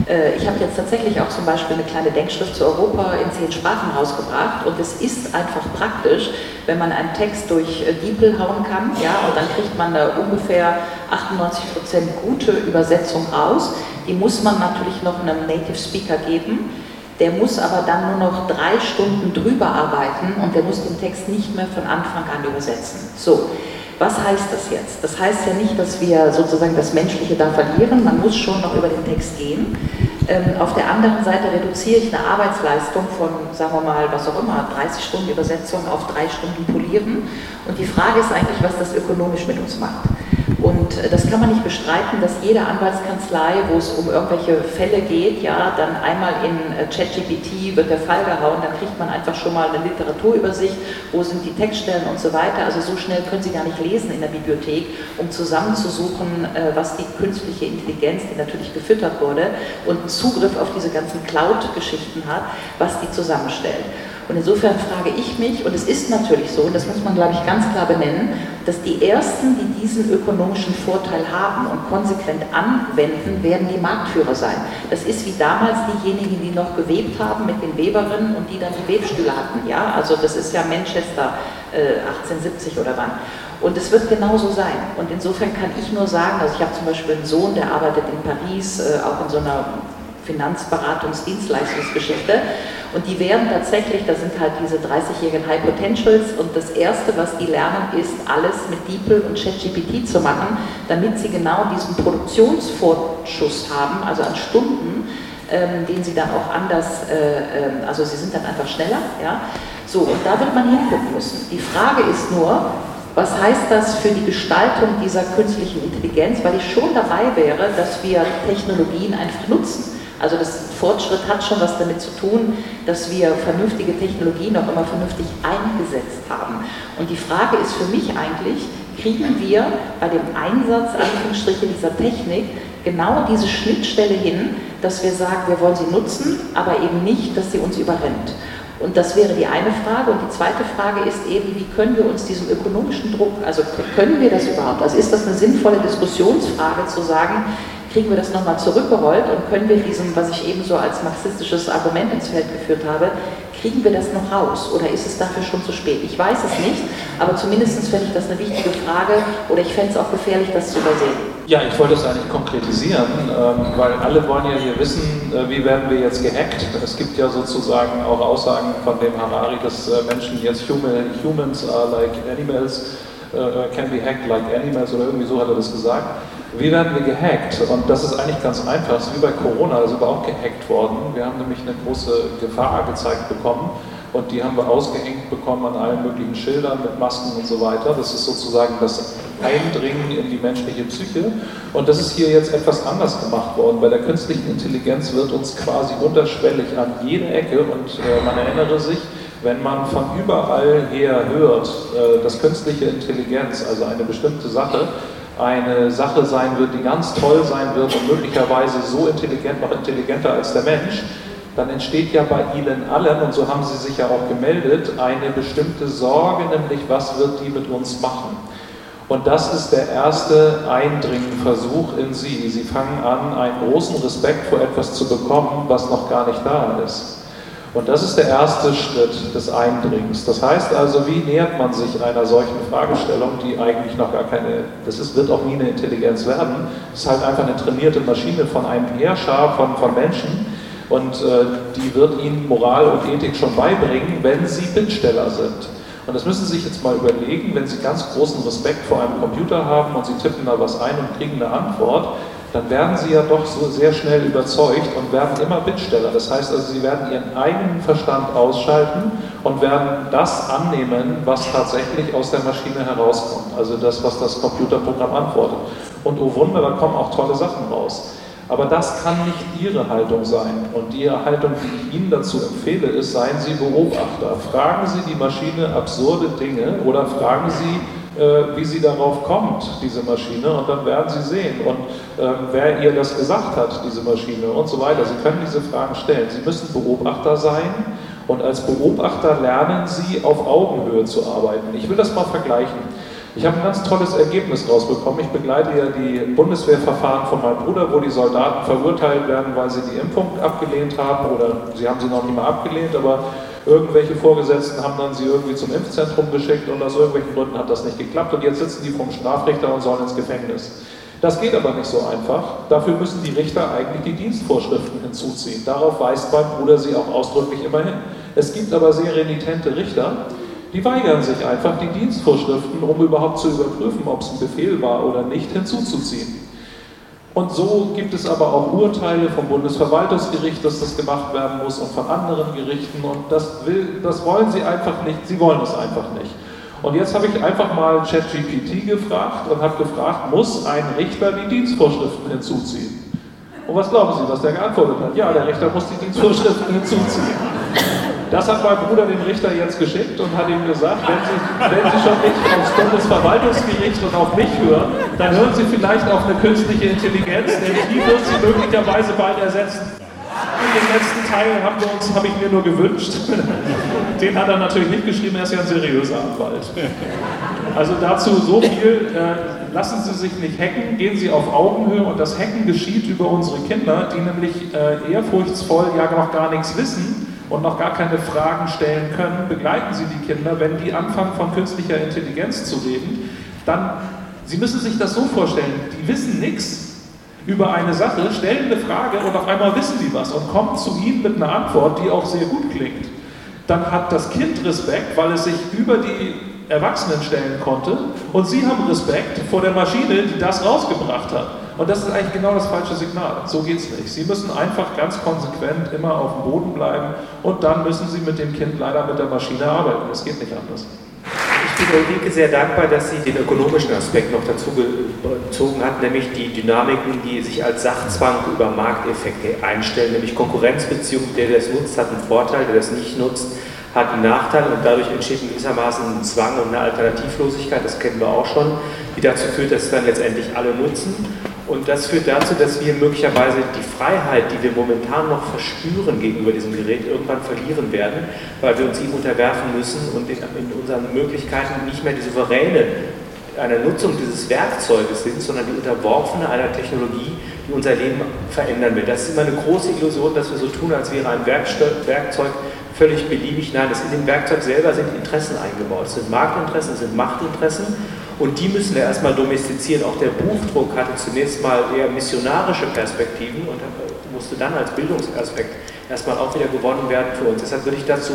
Speaker 4: Äh, ich habe jetzt tatsächlich auch zum Beispiel eine kleine Denkschrift zu Europa in zehn Sprachen rausgebracht und es ist einfach praktisch, wenn man einen Text durch äh, DeepL hauen kann, ja, und dann kriegt man da ungefähr 98% gute Übersetzung raus. Die muss man natürlich noch einem Native Speaker geben. Der muss aber dann nur noch drei Stunden drüber arbeiten und der muss den Text nicht mehr von Anfang an übersetzen. So, was heißt das jetzt? Das heißt ja nicht, dass wir sozusagen das Menschliche da verlieren, man muss schon noch über den Text gehen. Ähm, auf der anderen Seite reduziere ich eine Arbeitsleistung von, sagen wir mal, was auch immer, 30 Stunden Übersetzung auf drei Stunden Polieren. Und die Frage ist eigentlich, was das ökonomisch mit uns macht. Und äh, das kann man nicht bestreiten, dass jede Anwaltskanzlei, wo es um irgendwelche Fälle geht, ja, dann einmal in äh, ChatGPT wird der Fall gehauen, dann kriegt man einfach schon mal eine Literaturübersicht, wo sind die Textstellen und so weiter. Also so schnell können Sie gar nicht lesen in der Bibliothek, um zusammenzusuchen, äh, was die künstliche Intelligenz, die natürlich gefüttert wurde, und Zugriff auf diese ganzen Cloud-Geschichten hat, was die zusammenstellt. Und insofern frage ich mich, und es ist natürlich so, und das muss man, glaube ich, ganz klar benennen, dass die Ersten, die diesen ökonomischen Vorteil haben und konsequent anwenden, werden die Marktführer sein. Das ist wie damals diejenigen, die noch gewebt haben mit den Weberinnen und die dann die Webstühle hatten. Ja? Also das ist ja Manchester äh, 1870 oder wann. Und es wird genauso sein. Und insofern kann ich nur sagen, also ich habe zum Beispiel einen Sohn, der arbeitet in Paris, äh, auch in so einer Finanzberatungsdienstleistungsgeschichte. Und die werden tatsächlich, das sind halt diese 30-jährigen High Potentials und das Erste, was die lernen, ist, alles mit DeepL und ChatGPT zu machen, damit sie genau diesen Produktionsvorschuss haben, also an Stunden, ähm, den sie dann auch anders, äh, äh, also sie sind dann einfach schneller. Ja? So, und da wird man hingucken müssen. Die Frage ist nur, was heißt das für die Gestaltung dieser künstlichen Intelligenz? Weil ich schon dabei wäre, dass wir Technologien einfach nutzen. Also das Fortschritt hat schon was damit zu tun, dass wir vernünftige Technologien auch immer vernünftig eingesetzt haben. Und die Frage ist für mich eigentlich, kriegen wir bei dem Einsatz Anführungsstriche dieser Technik genau diese Schnittstelle hin, dass wir sagen, wir wollen sie nutzen, aber eben nicht, dass sie uns überrennt. Und das wäre die eine Frage. Und die zweite Frage ist eben, wie können wir uns diesem ökonomischen Druck, also können wir das überhaupt? Also ist das eine sinnvolle Diskussionsfrage zu sagen, kriegen wir das nochmal zurückgerollt und können wir diesem, was ich eben so als marxistisches Argument ins Feld geführt habe, Kriegen wir das noch raus oder ist es dafür schon zu spät? Ich weiß es nicht, aber zumindest fände ich das eine wichtige Frage oder ich fände es auch gefährlich, das zu übersehen.
Speaker 3: Ja, ich wollte es eigentlich konkretisieren, ähm, weil alle wollen ja hier wissen, äh, wie werden wir jetzt gehackt. Es gibt ja sozusagen auch Aussagen von dem Harari, dass äh, Menschen jetzt humans are like animals, äh, can be hacked like animals oder irgendwie so hat er das gesagt. Wie werden wir gehackt? Und das ist eigentlich ganz einfach, es ist wie bei Corona, also überhaupt gehackt worden. Wir haben nämlich eine große Gefahr gezeigt bekommen und die haben wir ausgehängt bekommen an allen möglichen Schildern mit Masken und so weiter. Das ist sozusagen das Eindringen in die menschliche Psyche und das ist hier jetzt etwas anders gemacht worden. Bei der künstlichen Intelligenz wird uns quasi unterschwellig an jede Ecke und äh, man erinnere sich, wenn man von überall her hört, äh, dass künstliche Intelligenz, also eine bestimmte Sache, eine Sache sein wird, die ganz toll sein wird und möglicherweise so intelligent, noch intelligenter als der Mensch, dann entsteht ja bei Ihnen allen, und so haben Sie sich ja auch gemeldet, eine bestimmte Sorge, nämlich was wird die mit uns machen? Und das ist der erste Eindringenversuch in Sie. Sie fangen an, einen großen Respekt vor etwas zu bekommen, was noch gar nicht da ist. Und das ist der erste Schritt des Eindringens. Das heißt also, wie nähert man sich einer solchen Fragestellung, die eigentlich noch gar keine, das ist, wird auch nie eine Intelligenz werden, es ist halt einfach eine trainierte Maschine von einem Heerschar von, von Menschen und äh, die wird ihnen Moral und Ethik schon beibringen, wenn sie Bittsteller sind. Und das müssen Sie sich jetzt mal überlegen, wenn Sie ganz großen Respekt vor einem Computer haben und Sie tippen da was ein und kriegen eine Antwort, dann werden sie ja doch so sehr schnell überzeugt und werden immer Bittsteller. Das heißt also, sie werden ihren eigenen Verstand ausschalten und werden das annehmen, was tatsächlich aus der Maschine herauskommt. Also das, was das Computerprogramm antwortet. Und oh Wunder, da kommen auch tolle Sachen raus. Aber das kann nicht Ihre Haltung sein. Und die Haltung, die ich Ihnen dazu empfehle, ist, seien Sie Beobachter. Fragen Sie die Maschine absurde Dinge oder fragen Sie, äh, wie sie darauf kommt, diese Maschine, und dann werden Sie sehen, und äh, wer ihr das gesagt hat, diese Maschine und so weiter. Sie können diese Fragen stellen. Sie müssen Beobachter sein und als Beobachter lernen Sie auf Augenhöhe zu arbeiten. Ich will das mal vergleichen. Ich habe ein ganz tolles Ergebnis rausbekommen. Ich begleite ja die Bundeswehrverfahren von meinem Bruder, wo die Soldaten verurteilt werden, weil sie die Impfung abgelehnt haben oder sie haben sie noch nicht mal abgelehnt, aber Irgendwelche Vorgesetzten haben dann sie irgendwie zum Impfzentrum geschickt und aus irgendwelchen Gründen hat das nicht geklappt und jetzt sitzen die vom Strafrichter und sollen ins Gefängnis. Das geht aber nicht so einfach. Dafür müssen die Richter eigentlich die Dienstvorschriften hinzuziehen. Darauf weist mein Bruder sie auch ausdrücklich immer hin. Es gibt aber sehr renitente Richter, die weigern sich einfach, die Dienstvorschriften, um überhaupt zu überprüfen, ob es ein Befehl war oder nicht, hinzuzuziehen. Und so gibt es aber auch Urteile vom Bundesverwaltungsgericht, dass das gemacht werden muss und von anderen Gerichten. Und das, will, das wollen sie einfach nicht. Sie wollen es einfach nicht. Und jetzt habe ich einfach mal ChatGPT gefragt und habe gefragt, muss ein Richter die Dienstvorschriften hinzuziehen? Und was glauben Sie, was der geantwortet hat? Ja, der Richter muss die Dienstvorschriften hinzuziehen. Das hat mein Bruder dem Richter jetzt geschickt und hat ihm gesagt, wenn Sie, wenn Sie schon nicht aufs Bundesverwaltungsgericht und auf mich hören, dann hören Sie vielleicht auf eine künstliche Intelligenz, denn die wird Sie möglicherweise bald ersetzen. Den letzten Teil haben wir uns, habe ich mir nur gewünscht. Den hat er natürlich nicht geschrieben, er ist ja ein seriöser Anwalt. Also dazu so viel, äh, lassen Sie sich nicht hacken, gehen Sie auf Augenhöhe und das Hacken geschieht über unsere Kinder, die nämlich äh, ehrfurchtsvoll ja noch gar nichts wissen und noch gar keine Fragen stellen können, begleiten Sie die Kinder, wenn die anfangen von künstlicher Intelligenz zu reden, dann, Sie müssen sich das so vorstellen, die wissen nichts über eine Sache, stellen eine Frage und auf einmal wissen die was und kommen zu Ihnen mit einer Antwort, die auch sehr gut klingt. Dann hat das Kind Respekt, weil es sich über die Erwachsenen stellen konnte und Sie haben Respekt vor der Maschine, die das rausgebracht hat. Und das ist eigentlich genau das falsche Signal. So geht es nicht. Sie müssen einfach ganz konsequent immer auf dem Boden bleiben und dann müssen Sie mit dem Kind leider mit der Maschine arbeiten. Es geht nicht anders.
Speaker 7: Ich bin Ulrike sehr dankbar, dass sie den ökonomischen Aspekt noch dazu gezogen hat, nämlich die Dynamiken, die sich als Sachzwang über Markteffekte einstellen, nämlich Konkurrenzbeziehungen. Der, der das nutzt, hat einen Vorteil, der das nicht nutzt, hat einen Nachteil und dadurch entsteht gewissermaßen ein Zwang und eine Alternativlosigkeit, das kennen wir auch schon, die dazu führt, dass dann letztendlich alle nutzen und das führt dazu, dass wir möglicherweise die Freiheit, die wir momentan noch verspüren gegenüber diesem Gerät, irgendwann verlieren werden, weil wir uns ihm unterwerfen müssen und in, unseren Möglichkeiten nicht mehr die souveräne einer Nutzung dieses Werkzeuges sind, sondern die Unterworfene einer Technologie, die unser Leben verändern wird. Das ist immer eine große Illusion, dass wir so tun, als wäre ein Werkzeug völlig beliebig. Nein, in dem Werkzeug selber sind Interessen eingebaut. Es sind Marktinteressen, es sind Machtinteressen und die müssen wir erstmal domestizieren. Auch der Buchdruck hatte zunächst mal eher missionarische Perspektiven und musste dann als Bildungsaspekt erstmal auch wieder gewonnen werden für uns. Deshalb würde ich dazu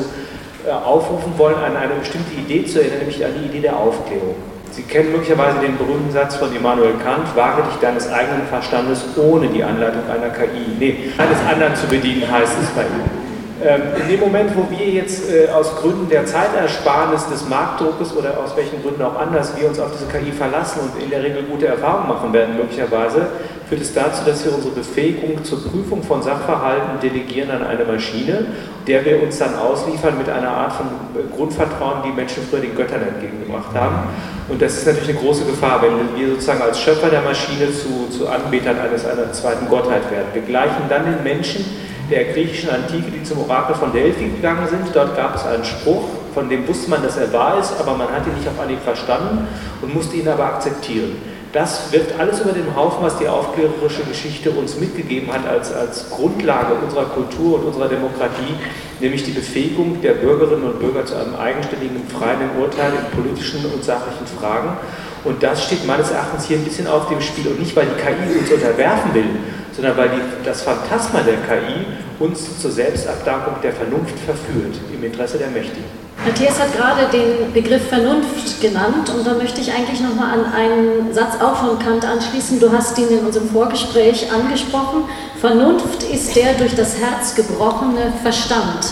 Speaker 7: äh, aufrufen wollen, an eine bestimmte Idee zu erinnern, nämlich an die Idee der Aufklärung. Sie kennen möglicherweise den berühmten Satz von Immanuel Kant, wage dich deines eigenen Verstandes ohne die Anleitung einer KI. Nee, eines anderen zu bedienen heißt es bei ihm. Ähm, in dem Moment, wo wir jetzt äh, aus Gründen der Zeitersparnis des Marktdruckes oder aus welchen Gründen auch anders wir uns auf diese KI verlassen und in der Regel gute Erfahrungen machen werden, möglicherweise, führt es dazu, dass wir unsere Befähigung zur Prüfung von Sachverhalten delegieren an eine Maschine, der wir uns dann ausliefern mit einer Art von äh, Grundvertrauen, die Menschen früher den Göttern entgegengebracht haben. Und das ist natürlich eine große Gefahr, wenn wir sozusagen als Schöpfer der Maschine zu, zu Anbetern eines, einer zweiten Gottheit werden. Wir gleichen dann den Menschen, der griechischen Antike, die zum Orakel von Delphi gegangen sind. Dort gab es einen Spruch, von dem wusste man, dass er wahr ist, aber man hat ihn nicht auf Anhieb verstanden und musste ihn aber akzeptieren. Das wirft alles über den Haufen, was die aufklärerische Geschichte uns mitgegeben hat als, als Grundlage unserer Kultur und unserer Demokratie, nämlich die Befähigung der Bürgerinnen und Bürger zu einem eigenständigen, freien Urteil in politischen und sachlichen Fragen. Und das steht meines Erachtens hier ein bisschen auf dem Spiel. Und nicht, weil die KI uns unterwerfen will, sondern weil die, das Phantasma der KI uns zur Selbstabdankung der Vernunft verführt, im Interesse der Mächtigen.
Speaker 2: Matthias hat gerade den Begriff Vernunft genannt und da möchte ich eigentlich nochmal an einen Satz auch von Kant anschließen. Du hast ihn in unserem Vorgespräch angesprochen. Vernunft ist der durch das Herz gebrochene Verstand.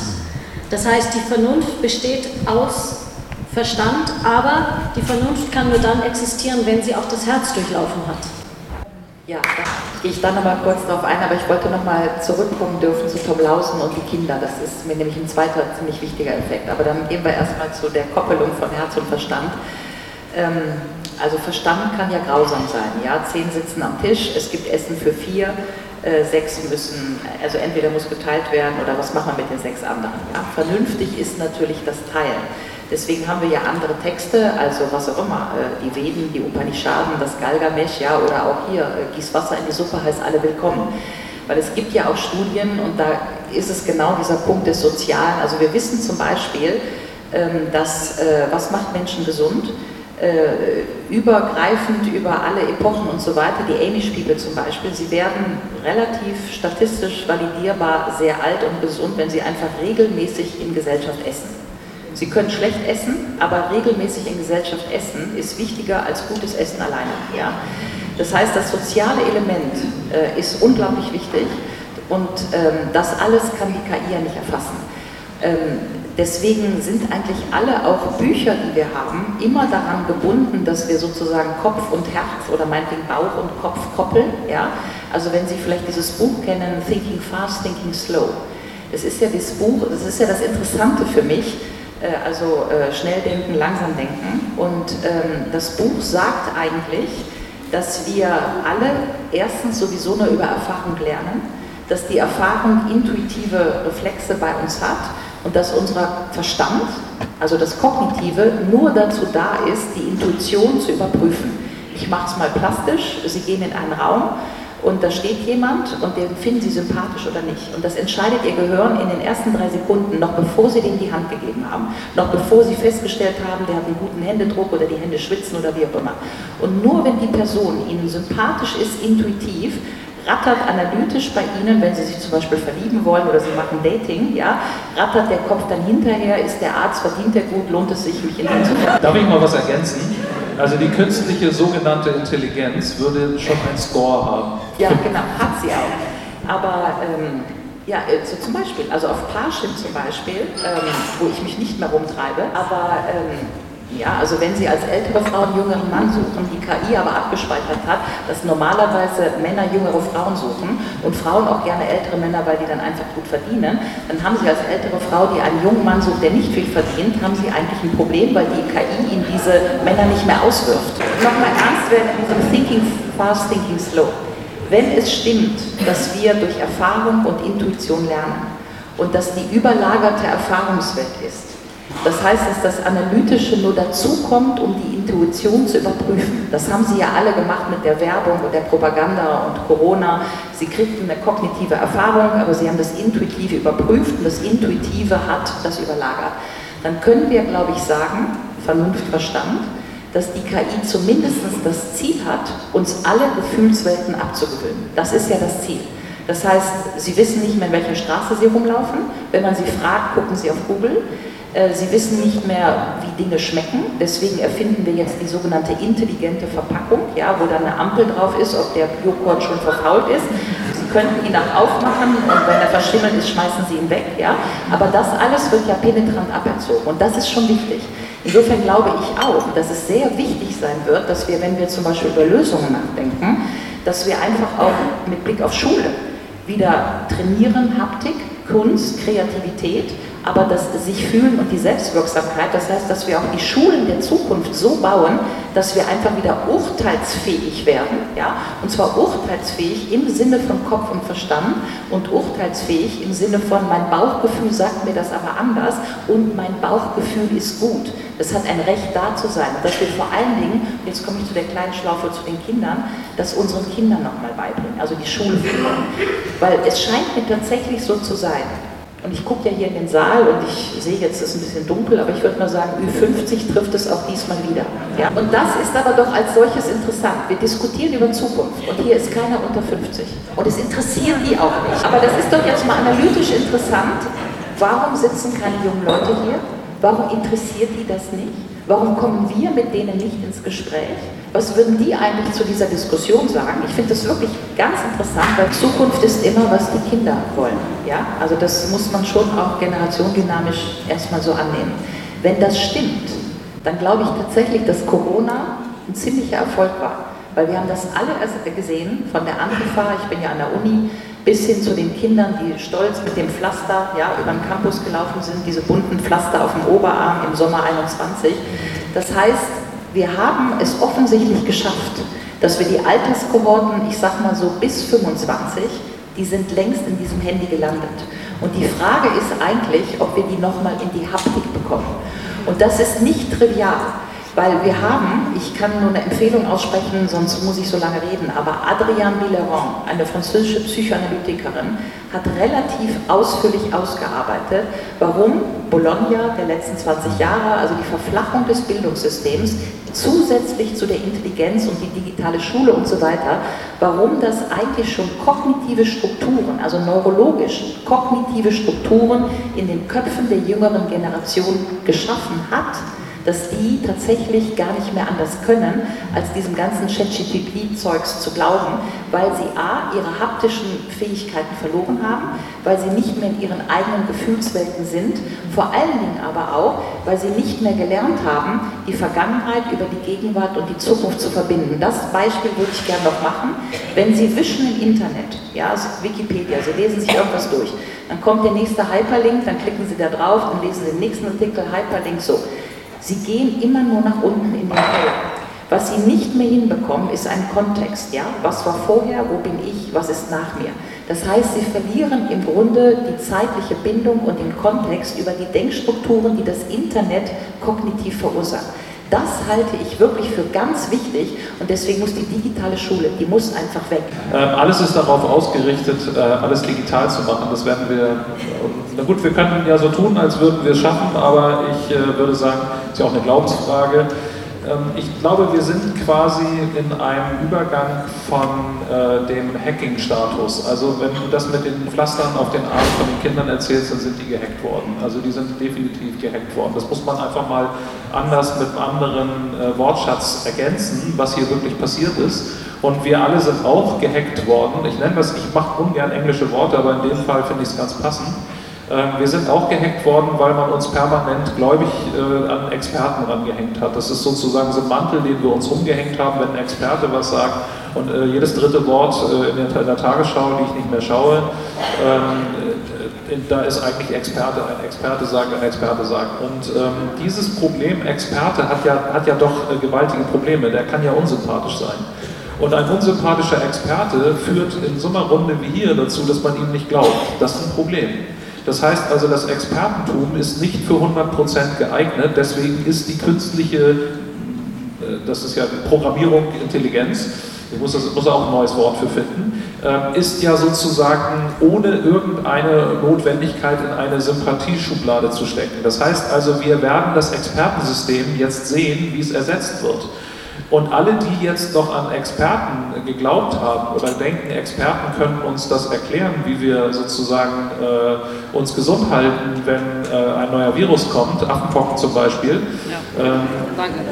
Speaker 2: Das heißt, die Vernunft besteht aus Verstand, aber die Vernunft kann nur dann existieren, wenn sie auch das Herz durchlaufen hat.
Speaker 4: Ja, da gehe ich dann nochmal kurz darauf ein, aber ich wollte nochmal zurückkommen dürfen zu Tom Lausen und die Kinder. Das ist mir nämlich ein zweiter ziemlich wichtiger Effekt. Aber dann gehen wir erstmal zu der Koppelung von Herz und Verstand. Ähm, also Verstand kann ja grausam sein. Ja? Zehn sitzen am Tisch, es gibt Essen für vier, äh, sechs müssen, also entweder muss geteilt werden oder was machen wir mit den sechs anderen. Ja? Vernünftig ist natürlich das Teilen. Deswegen haben wir ja andere Texte, also was auch immer, äh, die Veden, die Upanishaden, das Galgamesh, ja, oder auch hier, äh, gieß Wasser in die Suppe, heißt alle willkommen. Weil es gibt ja auch Studien und da ist es genau dieser Punkt des Sozialen. Also wir wissen zum Beispiel, ähm, dass, äh, was macht Menschen gesund? übergreifend über alle Epochen und so weiter, die Amish-People zum Beispiel, sie werden relativ statistisch validierbar sehr alt und gesund, wenn sie einfach regelmäßig in Gesellschaft essen. Sie können schlecht essen, aber regelmäßig in Gesellschaft essen ist wichtiger als gutes Essen alleine. Ja? Das heißt, das soziale Element äh, ist unglaublich wichtig und ähm, das alles kann die KI ja nicht erfassen. Ähm, deswegen sind eigentlich alle auch Bücher, die wir haben, immer daran gebunden, dass wir sozusagen Kopf und Herz oder meinetwegen Bauch und Kopf koppeln. Ja? Also wenn Sie vielleicht dieses Buch kennen, Thinking Fast, Thinking Slow. Das ist ja das Buch, das ist ja das Interessante für mich, also äh, schnell denken, langsam denken. Und ähm, das Buch sagt eigentlich, dass wir alle erstens sowieso nur über Erfahrung lernen, dass die Erfahrung intuitive Reflexe bei uns hat und dass unser Verstand, also das Kognitive, nur dazu da ist, die Intuition zu überprüfen. Ich mache es mal plastisch, Sie gehen in einen Raum und da steht jemand und den finden Sie sympathisch oder nicht. Und das entscheidet Ihr Gehirn in den ersten drei Sekunden, noch bevor Sie dem die Hand gegeben haben, noch bevor Sie festgestellt haben, der hat einen guten Händedruck oder die Hände schwitzen oder wie auch immer. Und nur wenn die Person Ihnen sympathisch ist, intuitiv, rattert analytisch bei Ihnen, wenn Sie sich zum Beispiel verlieben wollen oder Sie machen Dating, ja, rattert der Kopf dann hinterher, ist der Arzt, verdient er gut, lohnt es sich, mich in ihn zu
Speaker 3: Darf ich mal was ergänzen? Also die künstliche sogenannte Intelligenz würde schon einen Score haben.
Speaker 4: Ja, genau, hat sie auch. Aber ähm, ja, so zum Beispiel, also auf Parship zum Beispiel, ähm, wo ich mich nicht mehr rumtreibe, aber ähm, ja, also wenn Sie als ältere Frau einen jüngeren Mann suchen, die KI aber abgespeichert hat, dass normalerweise Männer jüngere Frauen suchen und Frauen auch gerne ältere Männer, weil die dann einfach gut verdienen, dann haben Sie als ältere Frau, die einen jungen Mann sucht, der nicht viel verdient, haben Sie eigentlich ein Problem, weil die KI Ihnen diese Männer nicht mehr auswirft. Nochmal ernst werden in diesem Thinking Fast, Thinking Slow. Wenn es stimmt, dass wir durch Erfahrung und Intuition lernen und dass die überlagerte Erfahrungswelt ist, Das heißt, dass das Analytische nur dazukommt, um die Intuition zu überprüfen. Das haben Sie ja alle gemacht mit der Werbung und der Propaganda und Corona. Sie kriegten eine kognitive Erfahrung, aber Sie haben das Intuitive überprüft und das Intuitive hat das überlagert. Dann können wir, glaube ich, sagen, Vernunft, Verstand, dass die KI zumindest das Ziel hat, uns alle Gefühlswelten abzugewöhnen. Das ist ja das Ziel. Das heißt, sie wissen nicht mehr, in welcher Straße sie rumlaufen. Wenn man sie fragt, gucken sie auf Google. Äh, sie wissen nicht mehr, wie Dinge schmecken. Deswegen erfinden wir jetzt die sogenannte intelligente Verpackung, ja, wo dann eine Ampel drauf ist, ob der Joghurt schon verfault ist. Sie könnten ihn auch aufmachen und wenn er verschimmelt ist, schmeißen Sie ihn weg. Ja. Aber das alles wird ja penetrant aberzogen und das ist schon wichtig. Insofern glaube ich auch, dass es sehr wichtig sein wird, dass wir, wenn wir zum Beispiel über Lösungen nachdenken, dass wir einfach auch mit Blick auf Schule wieder trainieren, Haptik, Kunst, Kreativität, aber das sich fühlen und die Selbstwirksamkeit, das heißt, dass wir auch die Schulen der Zukunft so bauen, dass wir einfach wieder urteilsfähig werden, ja, und zwar urteilsfähig im Sinne von Kopf und Verstand und urteilsfähig im Sinne von mein Bauchgefühl sagt mir das aber anders und mein Bauchgefühl ist gut. Das hat ein Recht da zu sein. Und dass wir vor allen Dingen, jetzt komme ich zu der kleinen Schlaufe zu den Kindern, das unseren Kindern nochmal beibringen, also die Schulführung. Weil es scheint mir tatsächlich so zu sein, und ich gucke ja hier in den Saal und ich sehe jetzt, es ist ein bisschen dunkel, aber ich würde mal sagen, Ü50 trifft es auch diesmal wieder. Ja? Und das ist aber doch als solches interessant. Wir diskutieren über Zukunft und hier ist keiner unter 50. Und es interessiert die auch nicht. Aber das ist doch jetzt mal analytisch interessant. Warum sitzen keine jungen Leute hier? Warum interessiert die das nicht? Warum kommen wir mit denen nicht ins Gespräch? Was würden die eigentlich zu dieser Diskussion sagen? Ich finde das wirklich ganz interessant, weil Zukunft ist immer, was die Kinder wollen. Ja? Also das muss man schon auch generationdynamisch erstmal so annehmen. Wenn das stimmt, dann glaube ich tatsächlich, dass Corona ein ziemlicher Erfolg war. Weil wir haben das alle gesehen, von der Antifa, ich bin ja an der Uni, bis hin zu den Kindern, die stolz mit dem Pflaster ja, über den Campus gelaufen sind, diese bunten Pflaster auf dem Oberarm im Sommer 21. Das heißt, wir haben es offensichtlich geschafft, dass wir die Alterskohorten, ich sag mal so bis 25, die sind längst in diesem Handy gelandet. Und die Frage ist eigentlich, ob wir die nochmal in die Haptik bekommen. Und das ist nicht trivial. Weil wir haben, ich kann nur eine Empfehlung aussprechen, sonst muss ich so lange reden, aber Adrienne Villeron, eine französische Psychoanalytikerin, hat relativ ausführlich ausgearbeitet, warum Bologna der letzten 20 Jahre, also die Verflachung des Bildungssystems, zusätzlich zu der Intelligenz und die digitale Schule und so weiter, warum das eigentlich schon kognitive Strukturen, also neurologisch kognitive Strukturen in den Köpfen der jüngeren Generation geschaffen hat, dass die tatsächlich gar nicht mehr anders können, als diesem ganzen ChatGPT-Zeugs zu glauben, weil sie a. ihre haptischen Fähigkeiten verloren haben, weil sie nicht mehr in ihren eigenen Gefühlswelten sind, vor allen Dingen aber auch, weil sie nicht mehr gelernt haben, die Vergangenheit über die Gegenwart und die Zukunft zu verbinden. Das Beispiel würde ich gerne noch machen. Wenn Sie wischen im Internet, ja, also Wikipedia, Sie lesen sich irgendwas durch, dann kommt der nächste Hyperlink, dann klicken Sie da drauf, dann lesen Sie den nächsten Artikel, Hyperlink, so. Sie gehen immer nur nach unten in den Keller. Was sie nicht mehr hinbekommen, ist ein Kontext. Ja? Was war vorher, wo bin ich, was ist nach mir? Das heißt, sie verlieren im Grunde die zeitliche Bindung und den Kontext über die Denkstrukturen, die das Internet kognitiv verursacht. Das halte ich wirklich für ganz wichtig und deswegen muss die digitale Schule, die muss einfach weg.
Speaker 3: Ähm, alles ist darauf ausgerichtet, äh, alles digital zu machen. Das werden wir, na gut, wir könnten ja so tun, als würden wir es schaffen, aber ich äh, würde sagen, ist ja auch eine Glaubensfrage. Ähm, ich glaube, wir sind quasi in einem Übergang von äh, dem Hacking-Status. Also wenn du das mit den Pflastern auf den Arm von den Kindern erzählst, dann sind die gehackt worden. Also die sind definitiv gehackt worden. Das muss man einfach mal anders mit einem anderen äh, Wortschatz ergänzen, was hier wirklich passiert ist. Und wir alle sind auch gehackt worden. Ich nenne das, ich mache ungern englische Worte, aber in dem Fall finde ich es ganz passend. Ähm, wir sind auch gehackt worden, weil man uns permanent gläubig äh, an Experten rangehängt hat. Das ist sozusagen so ein Mantel, den wir uns rumgehängt haben, wenn ein Experte was sagt. Und äh, jedes dritte Wort äh, in, der, Tagesschau, die ich nicht mehr schaue, ähm, da ist eigentlich Experte, ein Experte sagt, ein Experte sagt. Und ähm, dieses Problem, Experte, hat ja, hat ja doch gewaltige Probleme. Der kann ja unsympathisch sein. Und ein unsympathischer Experte führt in so einer Runde wie hier dazu, dass man ihm nicht glaubt. Das ist ein Problem. Das heißt also, das Expertentum ist nicht für 100% geeignet, deswegen ist die künstliche, äh, das ist ja Programmierung, Intelligenz, ich muss, das, muss auch ein neues Wort für finden, ähm, ist ja sozusagen ohne irgendeine Notwendigkeit in eine Sympathieschublade zu stecken. Das heißt also, wir werden das Expertensystem jetzt sehen, wie es ersetzt wird. Und alle, die jetzt noch an Experten geglaubt haben oder denken, Experten können uns das erklären, wie wir sozusagen äh, uns gesund halten, wenn äh, ein neuer Virus kommt, Affenpocken zum Beispiel, ja. ähm,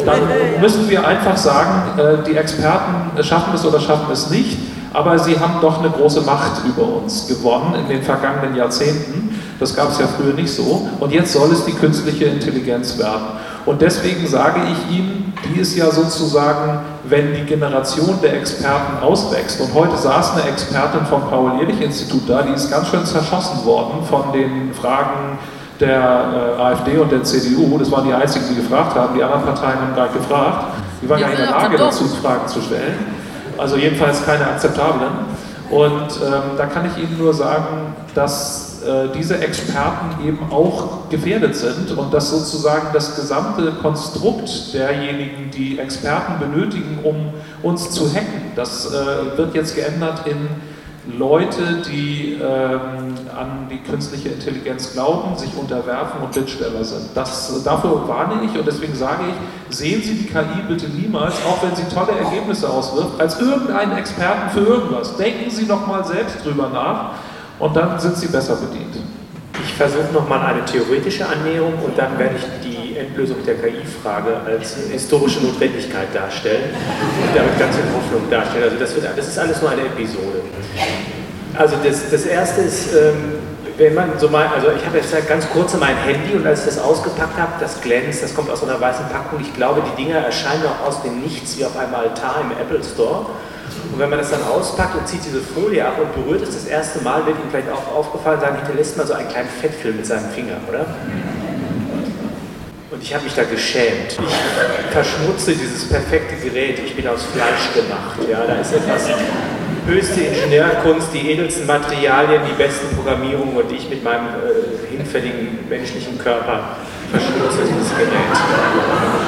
Speaker 3: dann müssen wir einfach sagen, äh, die Experten schaffen es oder schaffen es nicht, aber sie haben doch eine große Macht über uns gewonnen in den vergangenen Jahrzehnten. Das gab es ja früher nicht so. Und jetzt soll es die künstliche Intelligenz werden. Und deswegen sage ich Ihnen, die ist ja sozusagen, wenn die Generation der Experten auswächst. Und heute saß eine Expertin vom Paul-Ehrlich-Institut da, die ist ganz schön zerschossen worden von den Fragen der äh, AfD und der CDU. Das waren die einzigen, die gefragt haben. Die anderen Parteien haben gar nicht gefragt. Die waren ja in der Lage dazu, Fragen zu stellen. Also jedenfalls keine akzeptablen. Und ähm, da kann ich Ihnen nur sagen, dass diese Experten eben auch gefährdet sind und dass sozusagen das gesamte Konstrukt derjenigen, die Experten benötigen, um uns zu hacken, das äh, wird jetzt geändert in Leute, die ähm, an die künstliche Intelligenz glauben, sich unterwerfen und Bittsteller sind. Das, dafür warne ich und deswegen sage ich, sehen Sie die KI bitte niemals, auch wenn sie tolle Ergebnisse auswirft, als irgendeinen Experten für irgendwas. Denken Sie noch mal selbst drüber nach und dann sind Sie besser bedient.
Speaker 7: Ich versuche nochmal eine theoretische Annäherung und dann werde ich die Endlösung der KI-Frage als historische Notwendigkeit darstellen und damit ganz in Hoffnung darstellen. Also das, wird, das ist alles nur eine Episode. Also das, das erste ist, ähm, wenn man so mal, also ich habe jetzt ganz kurz mein Handy und als ich das ausgepackt habe, das glänzt, das kommt aus einer weißen Packung. Ich glaube, die Dinger erscheinen auch aus dem Nichts wie auf einem Altar im Apple Store. Und wenn man das dann auspackt und zieht diese Folie ab und berührt es das erste Mal, wird ihm vielleicht auch aufgefallen sein, hinterlässt man so einen kleinen Fettfilm mit seinem Finger, oder? Und ich habe mich da geschämt. Ich verschmutze dieses perfekte Gerät. Ich bin aus Fleisch gemacht. Ja, da ist etwas höchste Ingenieurkunst, die edelsten Materialien, die besten Programmierungen und ich mit meinem äh, hinfälligen menschlichen Körper verschmutze dieses Gerät.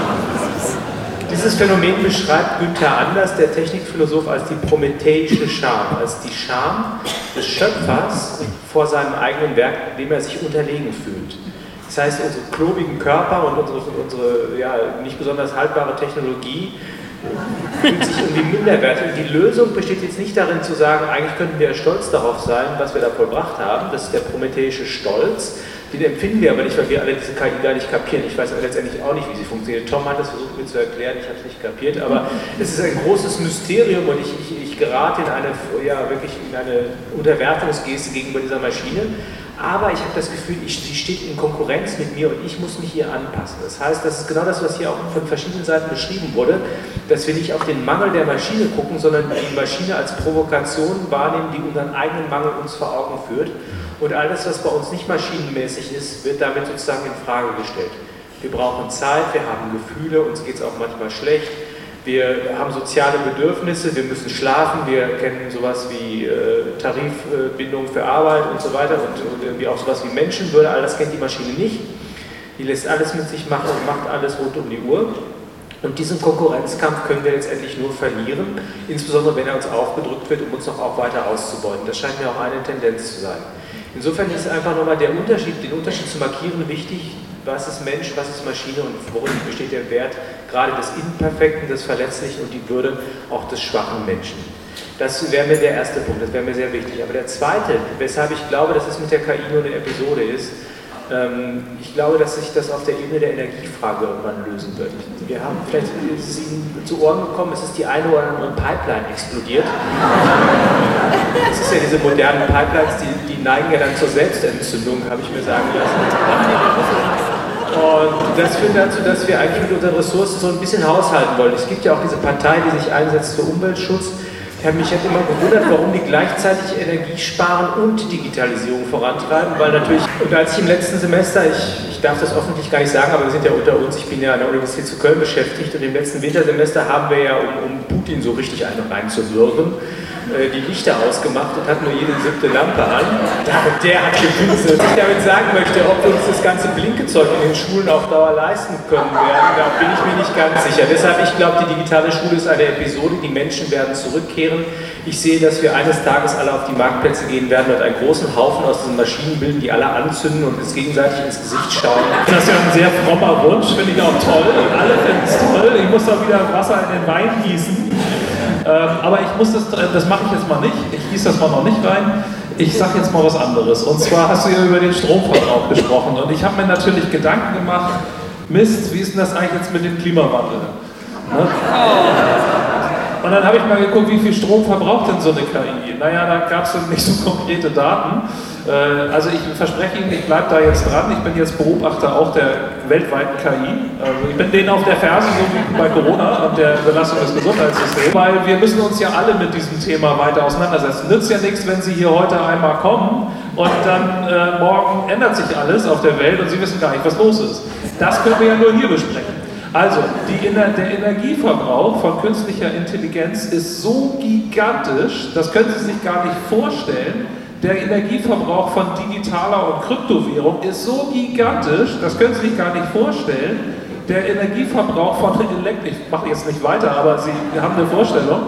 Speaker 7: Dieses Phänomen beschreibt Günther Anders, der Technikphilosoph, als die prometheische Scham, als die Scham des Schöpfers vor seinem eigenen Werk, dem er sich unterlegen fühlt. Das heißt, unsere klobigen Körper und unsere, unsere ja, nicht besonders haltbare Technologie fühlt sich irgendwie minderwertig. Die Lösung besteht jetzt nicht darin zu sagen, eigentlich könnten wir stolz darauf sein, was wir da vollbracht haben. Das ist der prometheische Stolz. Den empfinden wir aber nicht, weil wir alle diese KI gar nicht kapieren. Ich weiß aber letztendlich auch nicht, wie sie funktioniert. Tom hat das versucht mir zu erklären, ich habe es nicht kapiert, aber es ist ein großes Mysterium und ich, ich, ich gerate in eine, ja, wirklich in eine Unterwerfungsgeste gegenüber dieser Maschine. Aber ich habe das Gefühl, ich, sie steht in Konkurrenz mit mir und ich muss mich hier anpassen. Das heißt, das ist genau das, was hier auch von verschiedenen Seiten beschrieben wurde, dass wir nicht auf den Mangel der Maschine gucken, sondern die Maschine als Provokation wahrnehmen, die unseren eigenen Mangel uns vor Augen führt. Und alles, was bei uns nicht maschinenmäßig ist, wird damit sozusagen in Frage gestellt. Wir brauchen Zeit, wir haben Gefühle, uns geht es auch manchmal schlecht. Wir haben soziale Bedürfnisse, wir müssen schlafen, wir kennen sowas wie äh, Tarifbindung für Arbeit und so weiter und, und, irgendwie auch sowas wie Menschenwürde, all das kennt die Maschine nicht. Die lässt alles mit sich machen und macht alles rund um die Uhr. Und diesen Konkurrenzkampf können wir letztendlich nur verlieren, insbesondere wenn er uns aufgedrückt wird, um uns noch auch weiter auszubeuten. Das scheint mir auch eine Tendenz zu sein. Insofern ist einfach nochmal der Unterschied, den Unterschied zu markieren wichtig, was ist Mensch, was ist Maschine und worin besteht der Wert gerade des Imperfekten, des Verletzlichen und die Würde auch des schwachen Menschen. Das wäre mir der erste Punkt, das wäre mir sehr wichtig. Aber der zweite, weshalb ich glaube, dass es mit der KI nur eine Episode ist, ich glaube, dass sich das auf der Ebene der Energiefrage irgendwann lösen wird. Wir haben, vielleicht ist zu Ohren gekommen, es ist die eine oder andere Pipeline explodiert. Es ist ja diese modernen Pipelines, die, die neigen ja dann zur Selbstentzündung, habe ich mir sagen lassen. Und das führt dazu, dass wir eigentlich mit unseren Ressourcen so ein bisschen haushalten wollen. Es gibt ja auch diese Partei, die sich einsetzt für Umweltschutz. Ich mich halt immer gewundert, warum die gleichzeitig Energiesparen und Digitalisierung vorantreiben, weil natürlich, und als ich im letzten Semester, ich darf das öffentlich gar nicht sagen, aber wir sind ja unter uns. Ich bin ja an der Universität zu Köln beschäftigt und im letzten Wintersemester haben wir ja, um, um Putin so richtig einen reinzuwirken, äh, die Lichter ausgemacht und hat nur jede siebte Lampe an. Und der hat gewinselt. Was ich damit sagen möchte, ob wir uns das ganze Blinkezeug in den Schulen auf Dauer leisten können werden, da bin ich mir nicht ganz sicher. Deshalb, ich glaube, die digitale Schule ist eine Episode, die Menschen werden zurückkehren. Ich sehe, dass wir eines Tages alle auf die Marktplätze gehen werden und einen großen Haufen aus diesen Maschinen bilden, die alle anzünden und uns gegenseitig ins Gesicht schauen.
Speaker 3: Das ist ja ein sehr frommer Wunsch, finde ich auch toll. Und alle finden es toll. Ich muss doch wieder Wasser in den Wein gießen. Ähm, aber ich muss das, das mache ich jetzt mal nicht. Ich gieße das mal noch nicht rein. Ich sage jetzt mal was anderes. Und zwar hast du ja über den Stromverbrauch gesprochen. Und ich habe mir natürlich Gedanken gemacht, Mist, wie ist denn das eigentlich jetzt mit dem Klimawandel? Ne? Und dann habe ich mal geguckt, wie viel Strom verbraucht denn so eine KI? Naja, da gab es nicht so konkrete Daten. Äh, also ich verspreche Ihnen, ich bleibe da jetzt dran. Ich bin jetzt Beobachter auch der weltweiten KI. Also ich bin denen auf der Ferse, so wie bei Corona und der Belastung des Gesundheitssystems. Weil wir müssen uns ja alle mit diesem Thema weiter auseinandersetzen. Nützt ja nichts, wenn Sie hier heute einmal kommen und dann äh, morgen ändert sich alles auf der Welt und Sie wissen gar nicht, was los ist. Das können wir ja nur hier besprechen. Also, die, der Energieverbrauch von künstlicher Intelligenz ist so gigantisch, das können Sie sich gar nicht vorstellen, der Energieverbrauch von digitaler und Kryptowährung ist so gigantisch, das können Sie sich gar nicht vorstellen. Der Energieverbrauch von Elektrik, ich mache jetzt nicht weiter, aber Sie haben eine Vorstellung.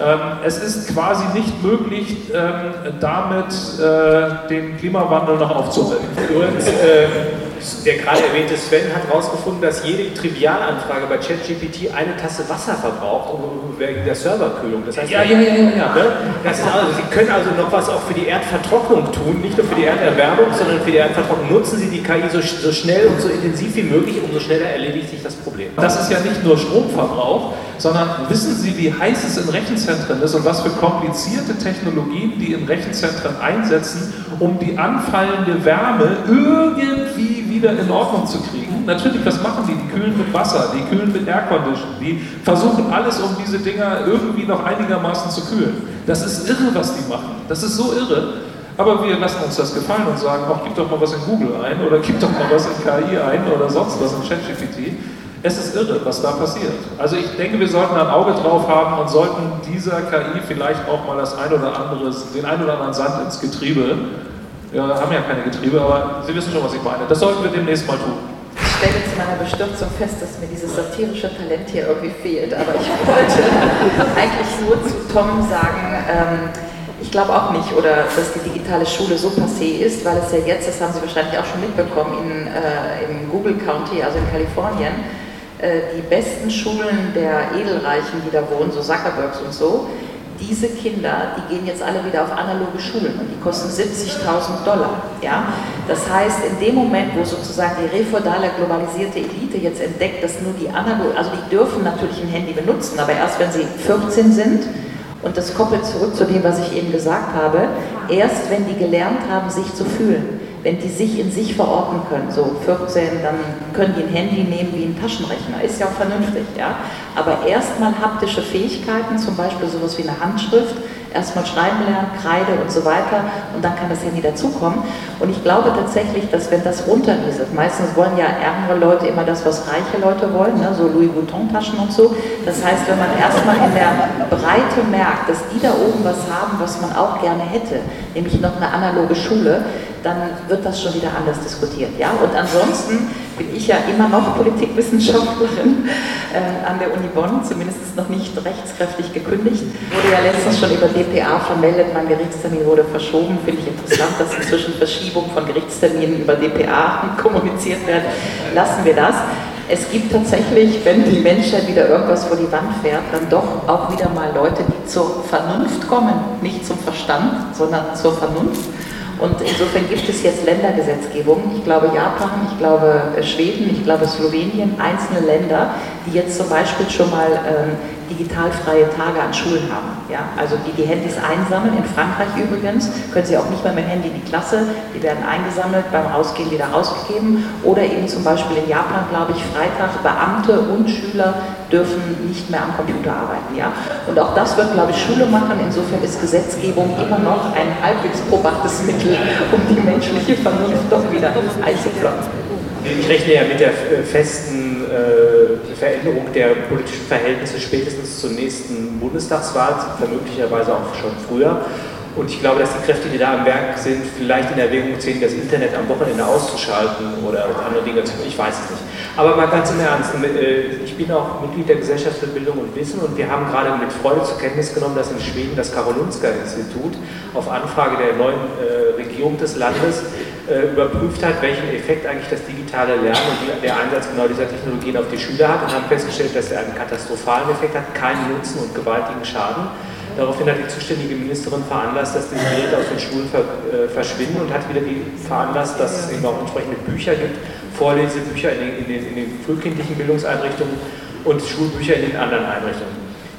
Speaker 3: Ähm, es ist quasi nicht möglich, ähm, damit äh, den Klimawandel noch aufzuhalten.
Speaker 7: Äh, der gerade erwähnte Sven hat herausgefunden, dass jede Trivialanfrage bei ChatGPT eine Tasse Wasser verbraucht wegen der Serverkühlung. Das heißt,
Speaker 3: ja, ja, ja, ja.
Speaker 7: Ne? Das ist also, Sie können also noch was auch für die Erdvertrocknung tun, nicht nur für die Erderwärmung, sondern für die Erdvertrocknung. Nutzen Sie die KI so, so schnell und so intensiv wie möglich, umso schneller erledigt sich das Problem.
Speaker 3: Das ist ja nicht nur Stromverbrauch, sondern wissen Sie, wie heiß es in Rechenzentren ist und was für komplizierte Technologien die in Rechenzentren einsetzen, um die anfallende Wärme irgendwie wieder in Ordnung zu kriegen. Natürlich, was machen die? Die kühlen mit Wasser, die kühlen mit Aircondition, die versuchen alles, um diese Dinger irgendwie noch einigermaßen zu kühlen. Das ist irre, was die machen. Das ist so irre. Aber wir lassen uns das gefallen und sagen, ach, gib doch mal was in Google ein oder gib doch mal was in KI ein oder sonst was in ChatGPT. Es ist irre, was da passiert. Also ich denke, wir sollten ein Auge drauf haben und sollten dieser KI vielleicht auch mal das ein oder andere, den ein oder anderen Sand ins Getriebe wir haben ja keine Getriebe, aber Sie wissen schon, was ich meine. Das sollten wir demnächst mal tun.
Speaker 4: Ich stelle zu meiner Bestürzung fest, dass mir dieses satirische Talent hier irgendwie fehlt. Aber ich wollte eigentlich nur zu Tom sagen, ähm, ich glaube auch nicht, oder dass die digitale Schule so passé ist, weil es ja jetzt, das haben Sie wahrscheinlich auch schon mitbekommen, in, äh, im Google County, also in Kalifornien, äh, die besten Schulen der Edelreichen, die da wohnen, so Zuckerbergs und so, diese Kinder, die gehen jetzt alle wieder auf analoge Schulen und die kosten 70.000 Dollar. Ja? Das heißt, in dem Moment, wo sozusagen die refeudale globalisierte Elite jetzt entdeckt, dass nur die analog, also die dürfen natürlich ein Handy benutzen, aber erst wenn sie 14 sind, und das koppelt zurück zu dem, was ich eben gesagt habe, erst wenn die gelernt haben, sich zu fühlen wenn die sich in sich verorten können, so 14, dann können die ein Handy nehmen wie ein Taschenrechner, ist ja auch vernünftig, ja. Aber erstmal haptische Fähigkeiten, zum Beispiel sowas wie eine Handschrift, erstmal schreiben lernen, Kreide und so weiter und dann kann das Handy dazukommen. Und ich glaube tatsächlich, dass wenn das runterlieset, meistens wollen ja ärmere Leute immer das, was reiche Leute wollen, ne? so Louis Vuitton-Taschen und so. Das heißt, wenn man erstmal in der Breite merkt, dass die da oben was haben, was man auch gerne hätte, nämlich noch eine analoge Schule, dann wird das schon wieder anders diskutiert. Ja? Und ansonsten bin ich ja immer noch Politikwissenschaftlerin äh, an der Uni Bonn, zumindest noch nicht rechtskräftig gekündigt. Wurde ja letztens schon über DPA vermeldet, mein Gerichtstermin wurde verschoben. Finde ich interessant, dass inzwischen Verschiebung von Gerichtsterminen über DPA kommuniziert werden. Lassen wir das. Es gibt tatsächlich, wenn die Menschheit wieder irgendwas vor die Wand fährt, dann doch auch wieder mal Leute, die zur Vernunft kommen, nicht zum Verstand, sondern zur Vernunft und insofern gibt es jetzt Ländergesetzgebung. Ich glaube Japan, ich glaube äh, Schweden, ich glaube Slowenien, einzelne Länder, die jetzt zum Beispiel schon mal ähm, digitalfreie Tage an Schulen haben. Ja? Also die die Handys einsammeln, in Frankreich übrigens, können sie auch nicht mehr mit dem Handy in die Klasse, die werden eingesammelt, beim Rausgehen wieder rausgegeben. Oder eben zum Beispiel in Japan, glaube ich, Freitag Beamte und Schüler dürfen nicht mehr am Computer arbeiten. Ja? Und auch das wird, glaube ich, Schule machen. Insofern ist Gesetzgebung immer noch ein halbwegs probachtes Mittel, um die menschliche Vernunft doch wieder einzupflanzen.
Speaker 7: ich rechne ja mit der äh, festen äh, Veränderung der politischen Verhältnisse spätestens zur nächsten Bundestagswahl, möglicherweise auch schon früher. Und ich glaube, dass die Kräfte, die da am Werk sind, vielleicht in Erwägung ziehen, das Internet am Wochenende auszuschalten oder andere Dinge zu. Ich weiß es nicht. Aber mal ganz im Ernst, äh, ich bin auch Mitglied der Gesellschaft für Bildung und Wissen und wir haben gerade mit Freude zur Kenntnis genommen, dass in Schweden das Karolinska-Institut auf Anfrage der neuen äh, Regierung des Landes äh, überprüft hat, welchen Effekt eigentlich das digitale Lernen und der Einsatz genau dieser Technologien auf die Schüler hat und haben festgestellt, dass er einen katastrophalen Effekt hat, keinen Nutzen und gewaltigen Schaden. Daraufhin hat die zuständige Ministerin veranlasst, dass diese Geräte aus den Schulen äh, verschwinden und hat wieder veranlasst, dass es eben auch entsprechende Bücher gibt, Vorlesebücher in den, in den, in den frühkindlichen Bildungseinrichtungen und Schulbücher in den anderen Einrichtungen.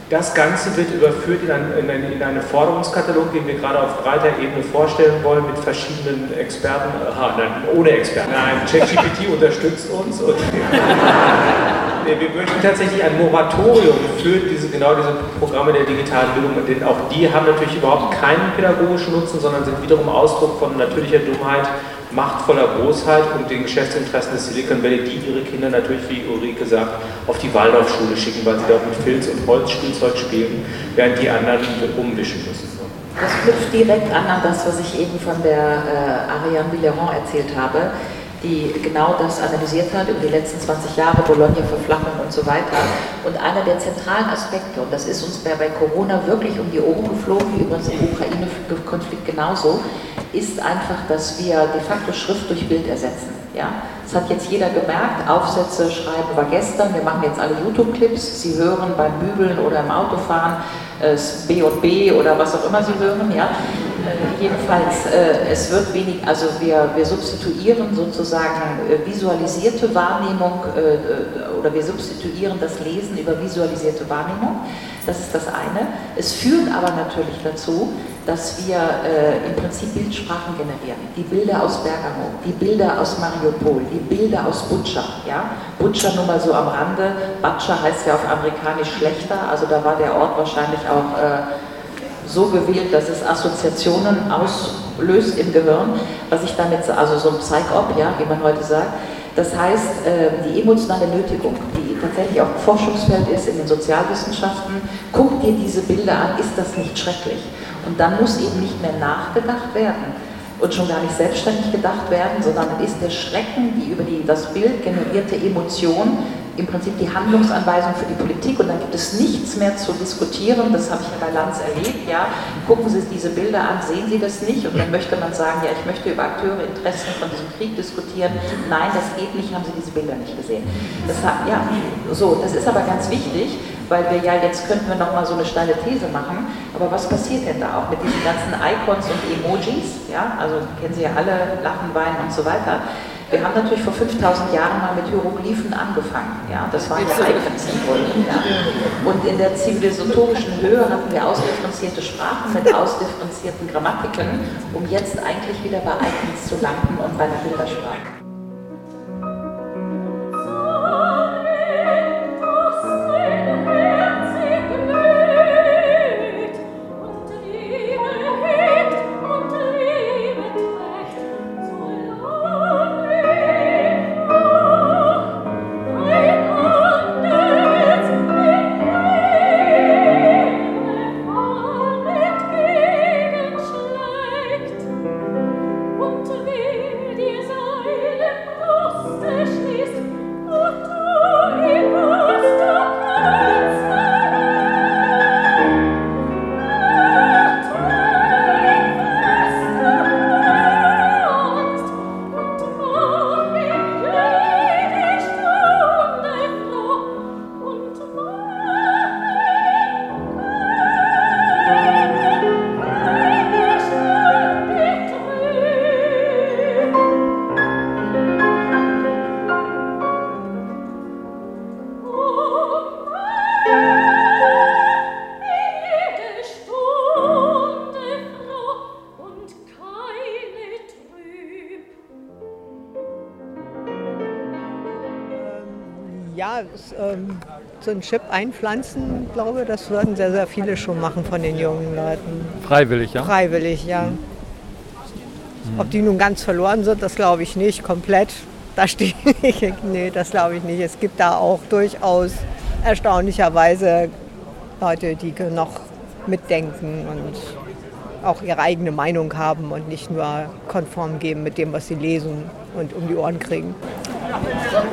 Speaker 7: Das Ganze wird überführt in, ein, in, ein, in einen Forderungskatalog, den wir gerade auf breiter Ebene vorstellen wollen, mit verschiedenen Experten, aha, nein, ohne Experten. Nein, ChatGPT unterstützt uns und wir möchten tatsächlich ein Moratorium für diese, genau diese Programme der digitalen Bildung, denn auch die haben natürlich überhaupt keinen pädagogischen Nutzen, sondern sind wiederum Ausdruck von natürlicher Dummheit, machtvoller Bosheit und den Geschäftsinteressen des Silicon Valley, die ihre Kinder natürlich, wie Ulrike sagt, auf die Waldorfschule schicken, weil sie dort mit Filz und Holzspielzeug spielen, während die anderen umwischen müssen.
Speaker 4: Das knüpft direkt an an das, was ich eben von der äh, Ariane Villeron erzählt habe die genau das analysiert hat über die letzten 20 Jahre, Bologna-Verflachung und so weiter. Und einer der zentralen Aspekte, und das ist uns bei, Corona wirklich um die Ohren geflogen, wie übrigens im Ukraine-Konflikt genauso, ist einfach, dass wir de facto Schrift durch Bild ersetzen. Ja? Das hat jetzt jeder gemerkt, Aufsätze schreiben war gestern, wir machen jetzt alle YouTube-Clips, Sie hören beim Bügeln oder im Autofahren äh, B und B oder was auch immer Sie hören. Ja? Äh, jedenfalls, äh, es wird wenig, also wir, wir substituieren sozusagen äh, visualisierte Wahrnehmung oder wir substituieren das Lesen über visualisierte Wahrnehmung. Das ist das eine. Es führt aber natürlich dazu, dass wir im Prinzip Bildsprachen generieren. Die Bilder aus Bergamo, die Bilder aus Mariupol, die Bilder aus Butscha. Ja? Butscha nur mal so am Rande. Batscha heißt ja auf amerikanisch schlechter, also da war der Ort wahrscheinlich auch so gewählt, dass es Assoziationen auslöst im Gehirn, was ich damit, also so ein Psych-Op, ja, wie man heute sagt. Das heißt, äh, die emotionale Nötigung, die tatsächlich auch Forschungsfeld ist in den Sozialwissenschaften, guck dir diese Bilder an, ist das nicht schrecklich? Und dann muss eben nicht mehr nachgedacht werden und schon gar nicht selbstständig gedacht werden, sondern ist der Schrecken, die über die, das Bild generierte Emotion im Prinzip die Handlungsanweisung für die Politik und dann gibt es nichts mehr zu diskutieren. Das habe ich ja bei Lanz erlebt. Ja. Gucken Sie diese Bilder an, sehen Sie das nicht? Und dann möchte man sagen, ja, ich möchte über Akteure, Interessen von diesem Krieg diskutieren. Nein, das geht nicht, haben Sie diese Bilder nicht gesehen. Das, ja, so, das ist aber ganz wichtig, weil wir ja, jetzt könnten wir nochmal so eine steile These machen, aber was passiert denn da auch mit diesen ganzen Icons und Emojis? Ja, also kennen Sie ja alle, Lachen, Weinen und so weiter. Wir haben natürlich vor 5000 Jahren mal mit Hieroglyphen angefangen. Ja, das waren ja Icon-Symbole. Ja. Und in der zivilisatorischen Höhe hatten wir ausdifferenzierte Sprachen mit ausdifferenzierten Grammatiken, um jetzt eigentlich wieder bei Icons zu landen und bei der Bildersprache.
Speaker 8: So einen Chip einpflanzen, glaube das würden sehr, sehr viele schon machen von den jungen Leuten.
Speaker 6: Freiwillig, ja?
Speaker 8: Freiwillig, ja. Mhm. Ob die nun ganz verloren sind, das glaube ich nicht, komplett. da stehe ich. Nee, das glaube ich nicht. Es gibt da auch durchaus erstaunlicherweise Leute, die noch mitdenken und auch ihre eigene Meinung haben und nicht nur konform geben mit dem, was sie lesen und um die Ohren kriegen.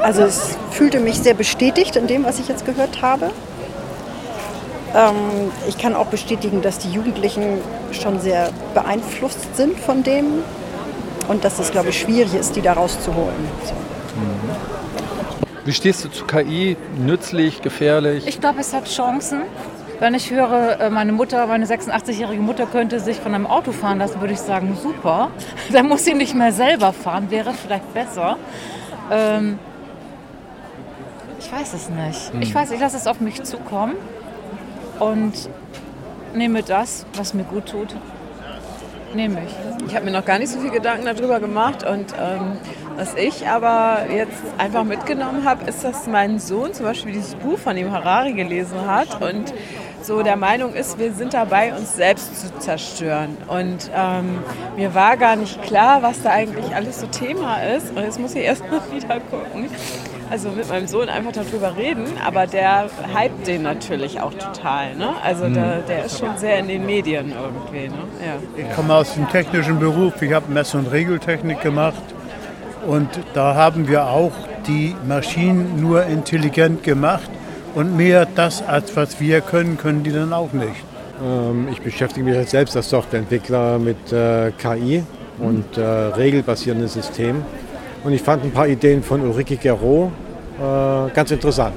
Speaker 9: Also es fühlte mich sehr bestätigt in dem, was ich jetzt gehört habe. Ähm, ich kann auch bestätigen, dass die Jugendlichen schon sehr beeinflusst sind von dem und dass es, glaube ich, schwierig ist, die da rauszuholen. So.
Speaker 6: Wie stehst du zu KI? Nützlich, gefährlich?
Speaker 10: Ich glaube, es hat Chancen. Wenn ich höre, äh, meine Mutter, meine 86-jährige Mutter könnte sich von einem Auto fahren lassen, würde ich sagen, super. Dann muss sie nicht mehr selber fahren, wäre vielleicht besser. Ähm, ich weiß es nicht. Ich weiß, ich lasse es auf mich zukommen und nehme das, was mir gut tut, nehme ich.
Speaker 11: Ich habe mir noch gar nicht so viel Gedanken darüber gemacht und ähm, was ich aber jetzt einfach mitgenommen habe, ist, dass mein Sohn zum Beispiel dieses Buch von dem Harari gelesen hat und so der Meinung ist, wir sind dabei, uns selbst zu zerstören. Und ähm, mir war gar nicht klar, was da eigentlich alles so Thema ist. Und jetzt muss ich erst mal wieder gucken. Also mit meinem Sohn einfach darüber reden, aber der hypt den natürlich auch total. Ne? Also
Speaker 12: Mhm.
Speaker 11: der, der ist schon sehr in den Medien irgendwie. Ne? Ja.
Speaker 12: Ich komme aus dem technischen Beruf. Ich habe Mess- und Regeltechnik gemacht. Und da haben wir auch die Maschinen nur intelligent gemacht. Und mehr das, als was wir können, können die dann auch nicht.
Speaker 13: Ähm, ich beschäftige mich jetzt selbst als Softwareentwickler mit äh, KI und äh, regelbasierenden Systemen. Und ich fand ein paar Ideen von Ulrike Gero äh, ganz interessant.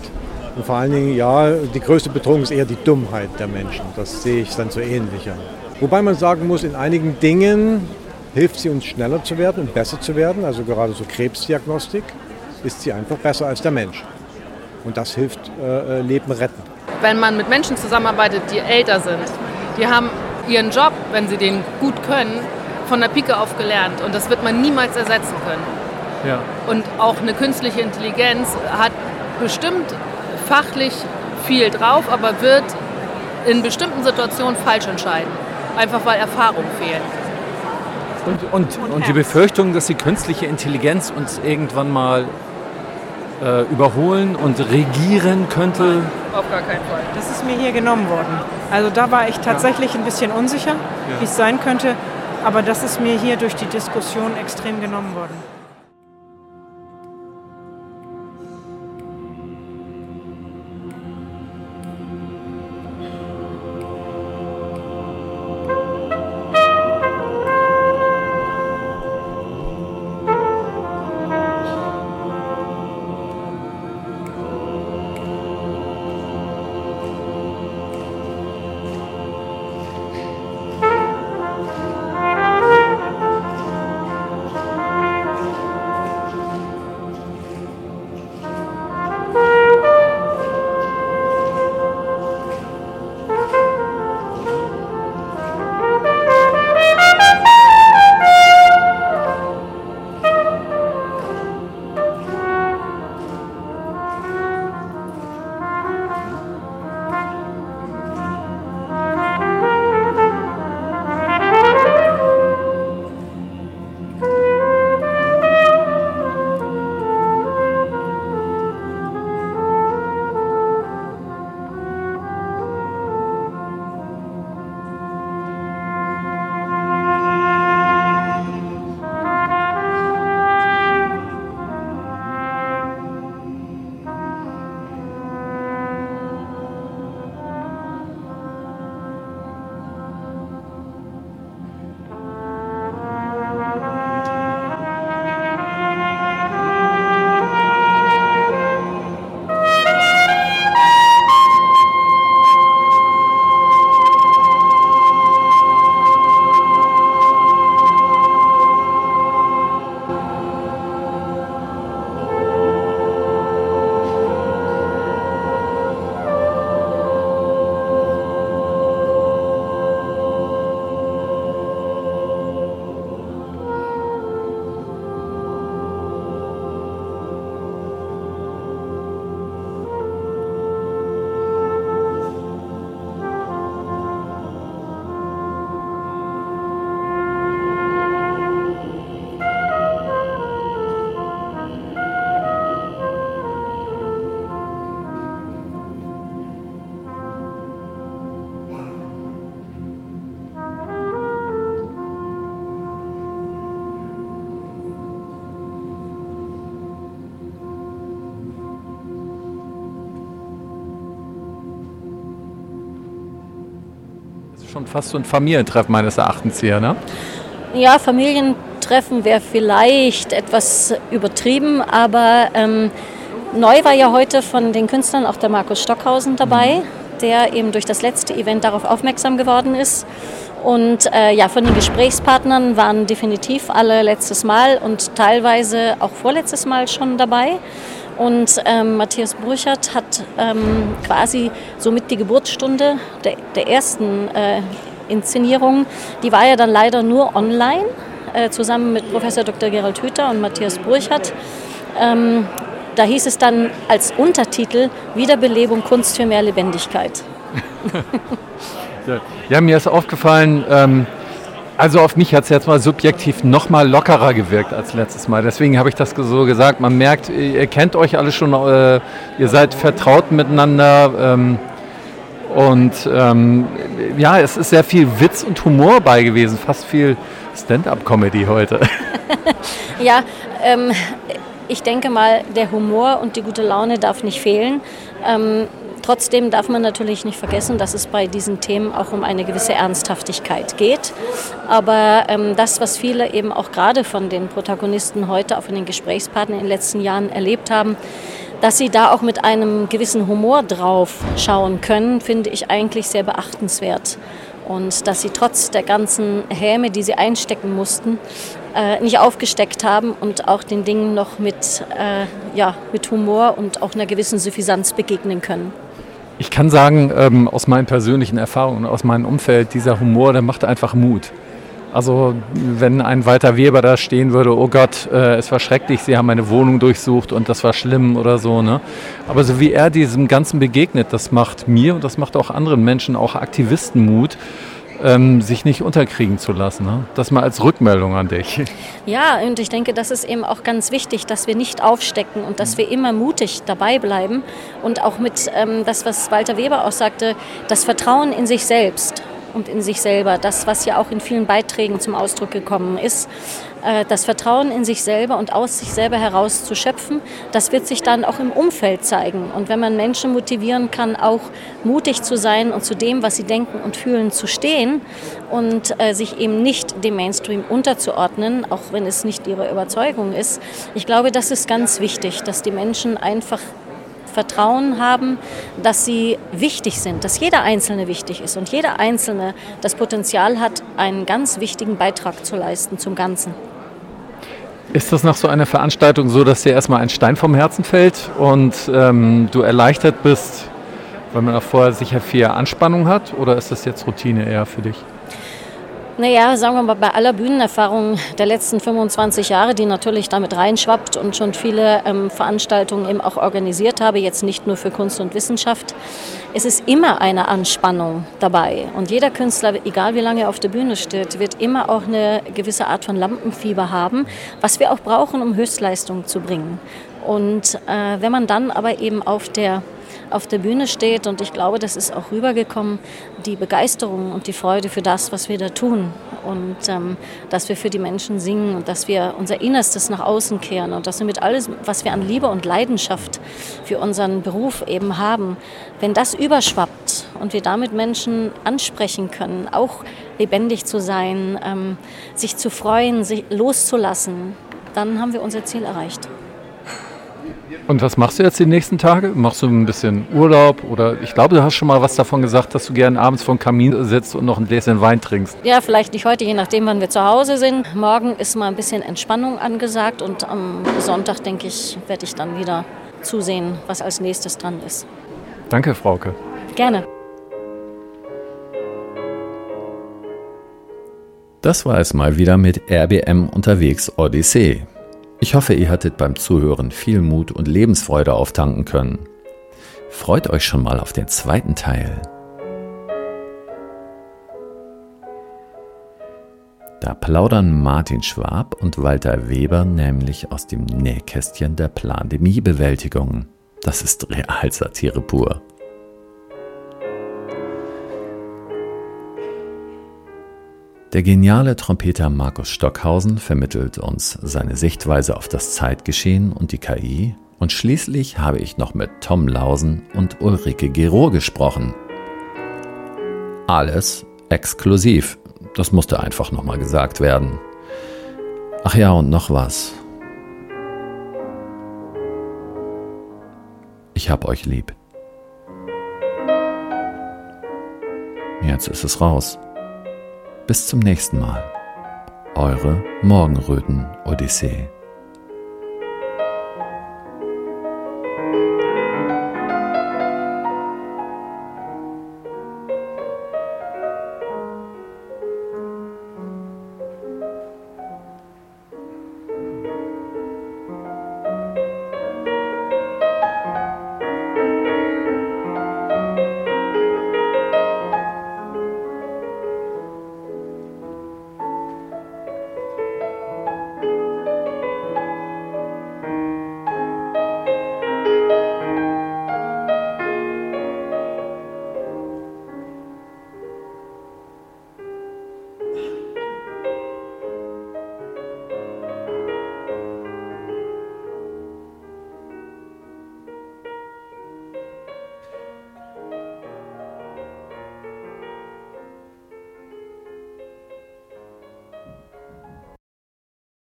Speaker 13: Und vor allen Dingen, ja, die größte Bedrohung ist eher die Dummheit der Menschen. Das sehe ich dann so ähnlicher. Wobei man sagen muss, in einigen Dingen hilft sie uns schneller zu werden und besser zu werden. Also gerade so Krebsdiagnostik ist sie einfach besser als der Mensch. Und das hilft äh, äh, Leben retten.
Speaker 14: wenn man mit Menschen zusammenarbeitet, die älter sind, die haben ihren Job, wenn sie den gut können, von der Pike auf gelernt. Und das wird man niemals ersetzen können.
Speaker 3: Ja.
Speaker 14: Und auch eine künstliche Intelligenz hat bestimmt fachlich viel drauf, aber wird in bestimmten Situationen falsch entscheiden. Einfach weil Erfahrung fehlt.
Speaker 6: Und, und, und die Befürchtung, dass die künstliche Intelligenz uns irgendwann mal äh, überholen und regieren könnte.
Speaker 14: Auf gar keinen Fall.
Speaker 15: Das ist mir hier genommen worden. Also da war ich tatsächlich ein bisschen unsicher, wie es sein könnte. Aber das ist mir hier durch die Diskussion extrem genommen worden.
Speaker 6: Schon fast so ein Familientreffen meines Erachtens hier, ne?
Speaker 2: Ja, Familientreffen wäre vielleicht etwas übertrieben, aber ähm, neu war ja heute von den Künstlern auch der Markus Stockhausen dabei, mhm. der eben durch das letzte Event darauf aufmerksam geworden ist. Und äh, ja, von den Gesprächspartnern waren definitiv alle letztes Mal und teilweise auch vorletztes Mal schon dabei. Und ähm, Matthias Burchert hat ähm, quasi somit die Geburtsstunde der, der ersten äh, Inszenierung, die war ja dann leider nur online, äh, zusammen mit Professor Dr. Gerald Hüther und Matthias Burchert. Ähm, da hieß es dann als Untertitel Wiederbelebung Kunst für mehr Lebendigkeit.
Speaker 6: ja, mir ist aufgefallen, ähm, also auf mich hat es jetzt mal subjektiv noch mal lockerer gewirkt als letztes Mal. Deswegen habe ich das so gesagt. Man merkt, ihr kennt euch alle schon, äh, ihr seid vertraut miteinander. Ähm, und ähm, ja, es ist sehr viel Witz und Humor bei gewesen, fast viel Stand-up-Comedy heute.
Speaker 2: ja, ähm, ich denke mal, der Humor und die gute Laune darf nicht fehlen. Ähm, Trotzdem darf man natürlich nicht vergessen, dass es bei diesen Themen auch um eine gewisse Ernsthaftigkeit geht. Aber ähm, das, was viele eben auch gerade von den Protagonisten heute, auch von den Gesprächspartnern in den letzten Jahren erlebt haben, dass sie da auch mit einem gewissen Humor drauf schauen können, finde ich eigentlich sehr beachtenswert. Und dass sie trotz der ganzen Häme, die sie einstecken mussten, äh, nicht aufgesteckt haben und auch den Dingen noch mit, äh, ja, mit Humor und auch einer gewissen Suffisanz begegnen können.
Speaker 6: Ich kann sagen, ähm, aus meinen persönlichen Erfahrungen, aus meinem Umfeld, dieser Humor, der macht einfach Mut. Also wenn ein Walter Weber da stehen würde, oh Gott, äh, es war schrecklich, Sie haben meine Wohnung durchsucht und das war schlimm oder so. Ne? Aber so wie er diesem Ganzen begegnet, das macht mir und das macht auch anderen Menschen, auch Aktivisten Mut ähm, sich nicht unterkriegen zu lassen. Ne? Das mal als Rückmeldung an dich.
Speaker 2: Ja, und ich denke, das ist eben auch ganz wichtig, dass wir nicht aufstecken und dass wir immer mutig dabei bleiben und auch mit ähm, das, was Walter Weber auch sagte, das Vertrauen in sich selbst und in sich selber, das, was ja auch in vielen Beiträgen zum Ausdruck gekommen ist, das Vertrauen in sich selber und aus sich selber heraus zu schöpfen, das wird sich dann auch im Umfeld zeigen. Und wenn man Menschen motivieren kann, auch mutig zu sein und zu dem, was sie denken und fühlen, zu stehen und äh, sich eben nicht dem Mainstream unterzuordnen, auch wenn es nicht ihre Überzeugung ist, ich glaube, das ist ganz wichtig, dass die Menschen einfach Vertrauen haben, dass sie wichtig sind, dass jeder Einzelne wichtig ist und jeder Einzelne das Potenzial hat, einen ganz wichtigen Beitrag zu leisten zum Ganzen.
Speaker 6: Ist das nach so einer Veranstaltung so, dass dir erstmal ein Stein vom Herzen fällt und ähm, du erleichtert bist, weil man auch vorher sicher viel Anspannung hat? Oder ist das jetzt Routine eher für dich?
Speaker 2: Naja, sagen wir mal, bei aller Bühnenerfahrung der letzten 25 Jahre, die natürlich damit reinschwappt und schon viele ähm, Veranstaltungen eben auch organisiert habe, jetzt nicht nur für Kunst und Wissenschaft, es ist immer eine Anspannung dabei. Und jeder Künstler, egal wie lange er auf der Bühne steht, wird immer auch eine gewisse Art von Lampenfieber haben, was wir auch brauchen, um Höchstleistung zu bringen. Und äh, wenn man dann aber eben auf der auf der Bühne steht. Und ich glaube, das ist auch rübergekommen, die Begeisterung und die Freude für das, was wir da tun. Und ähm, dass wir für die Menschen singen und dass wir unser Innerstes nach außen kehren und dass wir mit alles, was wir an Liebe und Leidenschaft für unseren Beruf eben haben, wenn das überschwappt und wir damit Menschen ansprechen können, auch lebendig zu sein, ähm, sich zu freuen, sich loszulassen, dann haben wir unser Ziel erreicht.
Speaker 6: Und was machst du jetzt die nächsten Tage? Machst du ein bisschen Urlaub? Oder ich glaube, du hast schon mal was davon gesagt, dass du gerne abends vor dem Kamin sitzt und noch ein Gläschen Wein trinkst.
Speaker 2: Ja, vielleicht nicht heute, je nachdem, wann wir zu Hause sind. Morgen ist mal ein bisschen Entspannung angesagt und am Sonntag, denke ich, werde ich dann wieder zusehen, was als nächstes dran ist.
Speaker 6: Danke, Frauke.
Speaker 2: Gerne.
Speaker 1: Das war es mal wieder mit RBM unterwegs Odyssee. Ich hoffe, ihr hattet beim Zuhören viel Mut und Lebensfreude auftanken können. Freut euch schon mal auf den zweiten Teil. Da plaudern Martin Schwab und Walter Weber nämlich aus dem Nähkästchen der Plandemiebewältigung. Das ist Realsatire pur. Der geniale Trompeter Markus Stockhausen vermittelt uns seine Sichtweise auf das Zeitgeschehen und die KI. Und schließlich habe ich noch mit Tom Lausen und Ulrike Gero gesprochen. Alles exklusiv. Das musste einfach nochmal gesagt werden. Ach ja, und noch was. Ich hab euch lieb. Jetzt ist es raus. Bis zum nächsten Mal. Eure Morgenröten-Odyssee.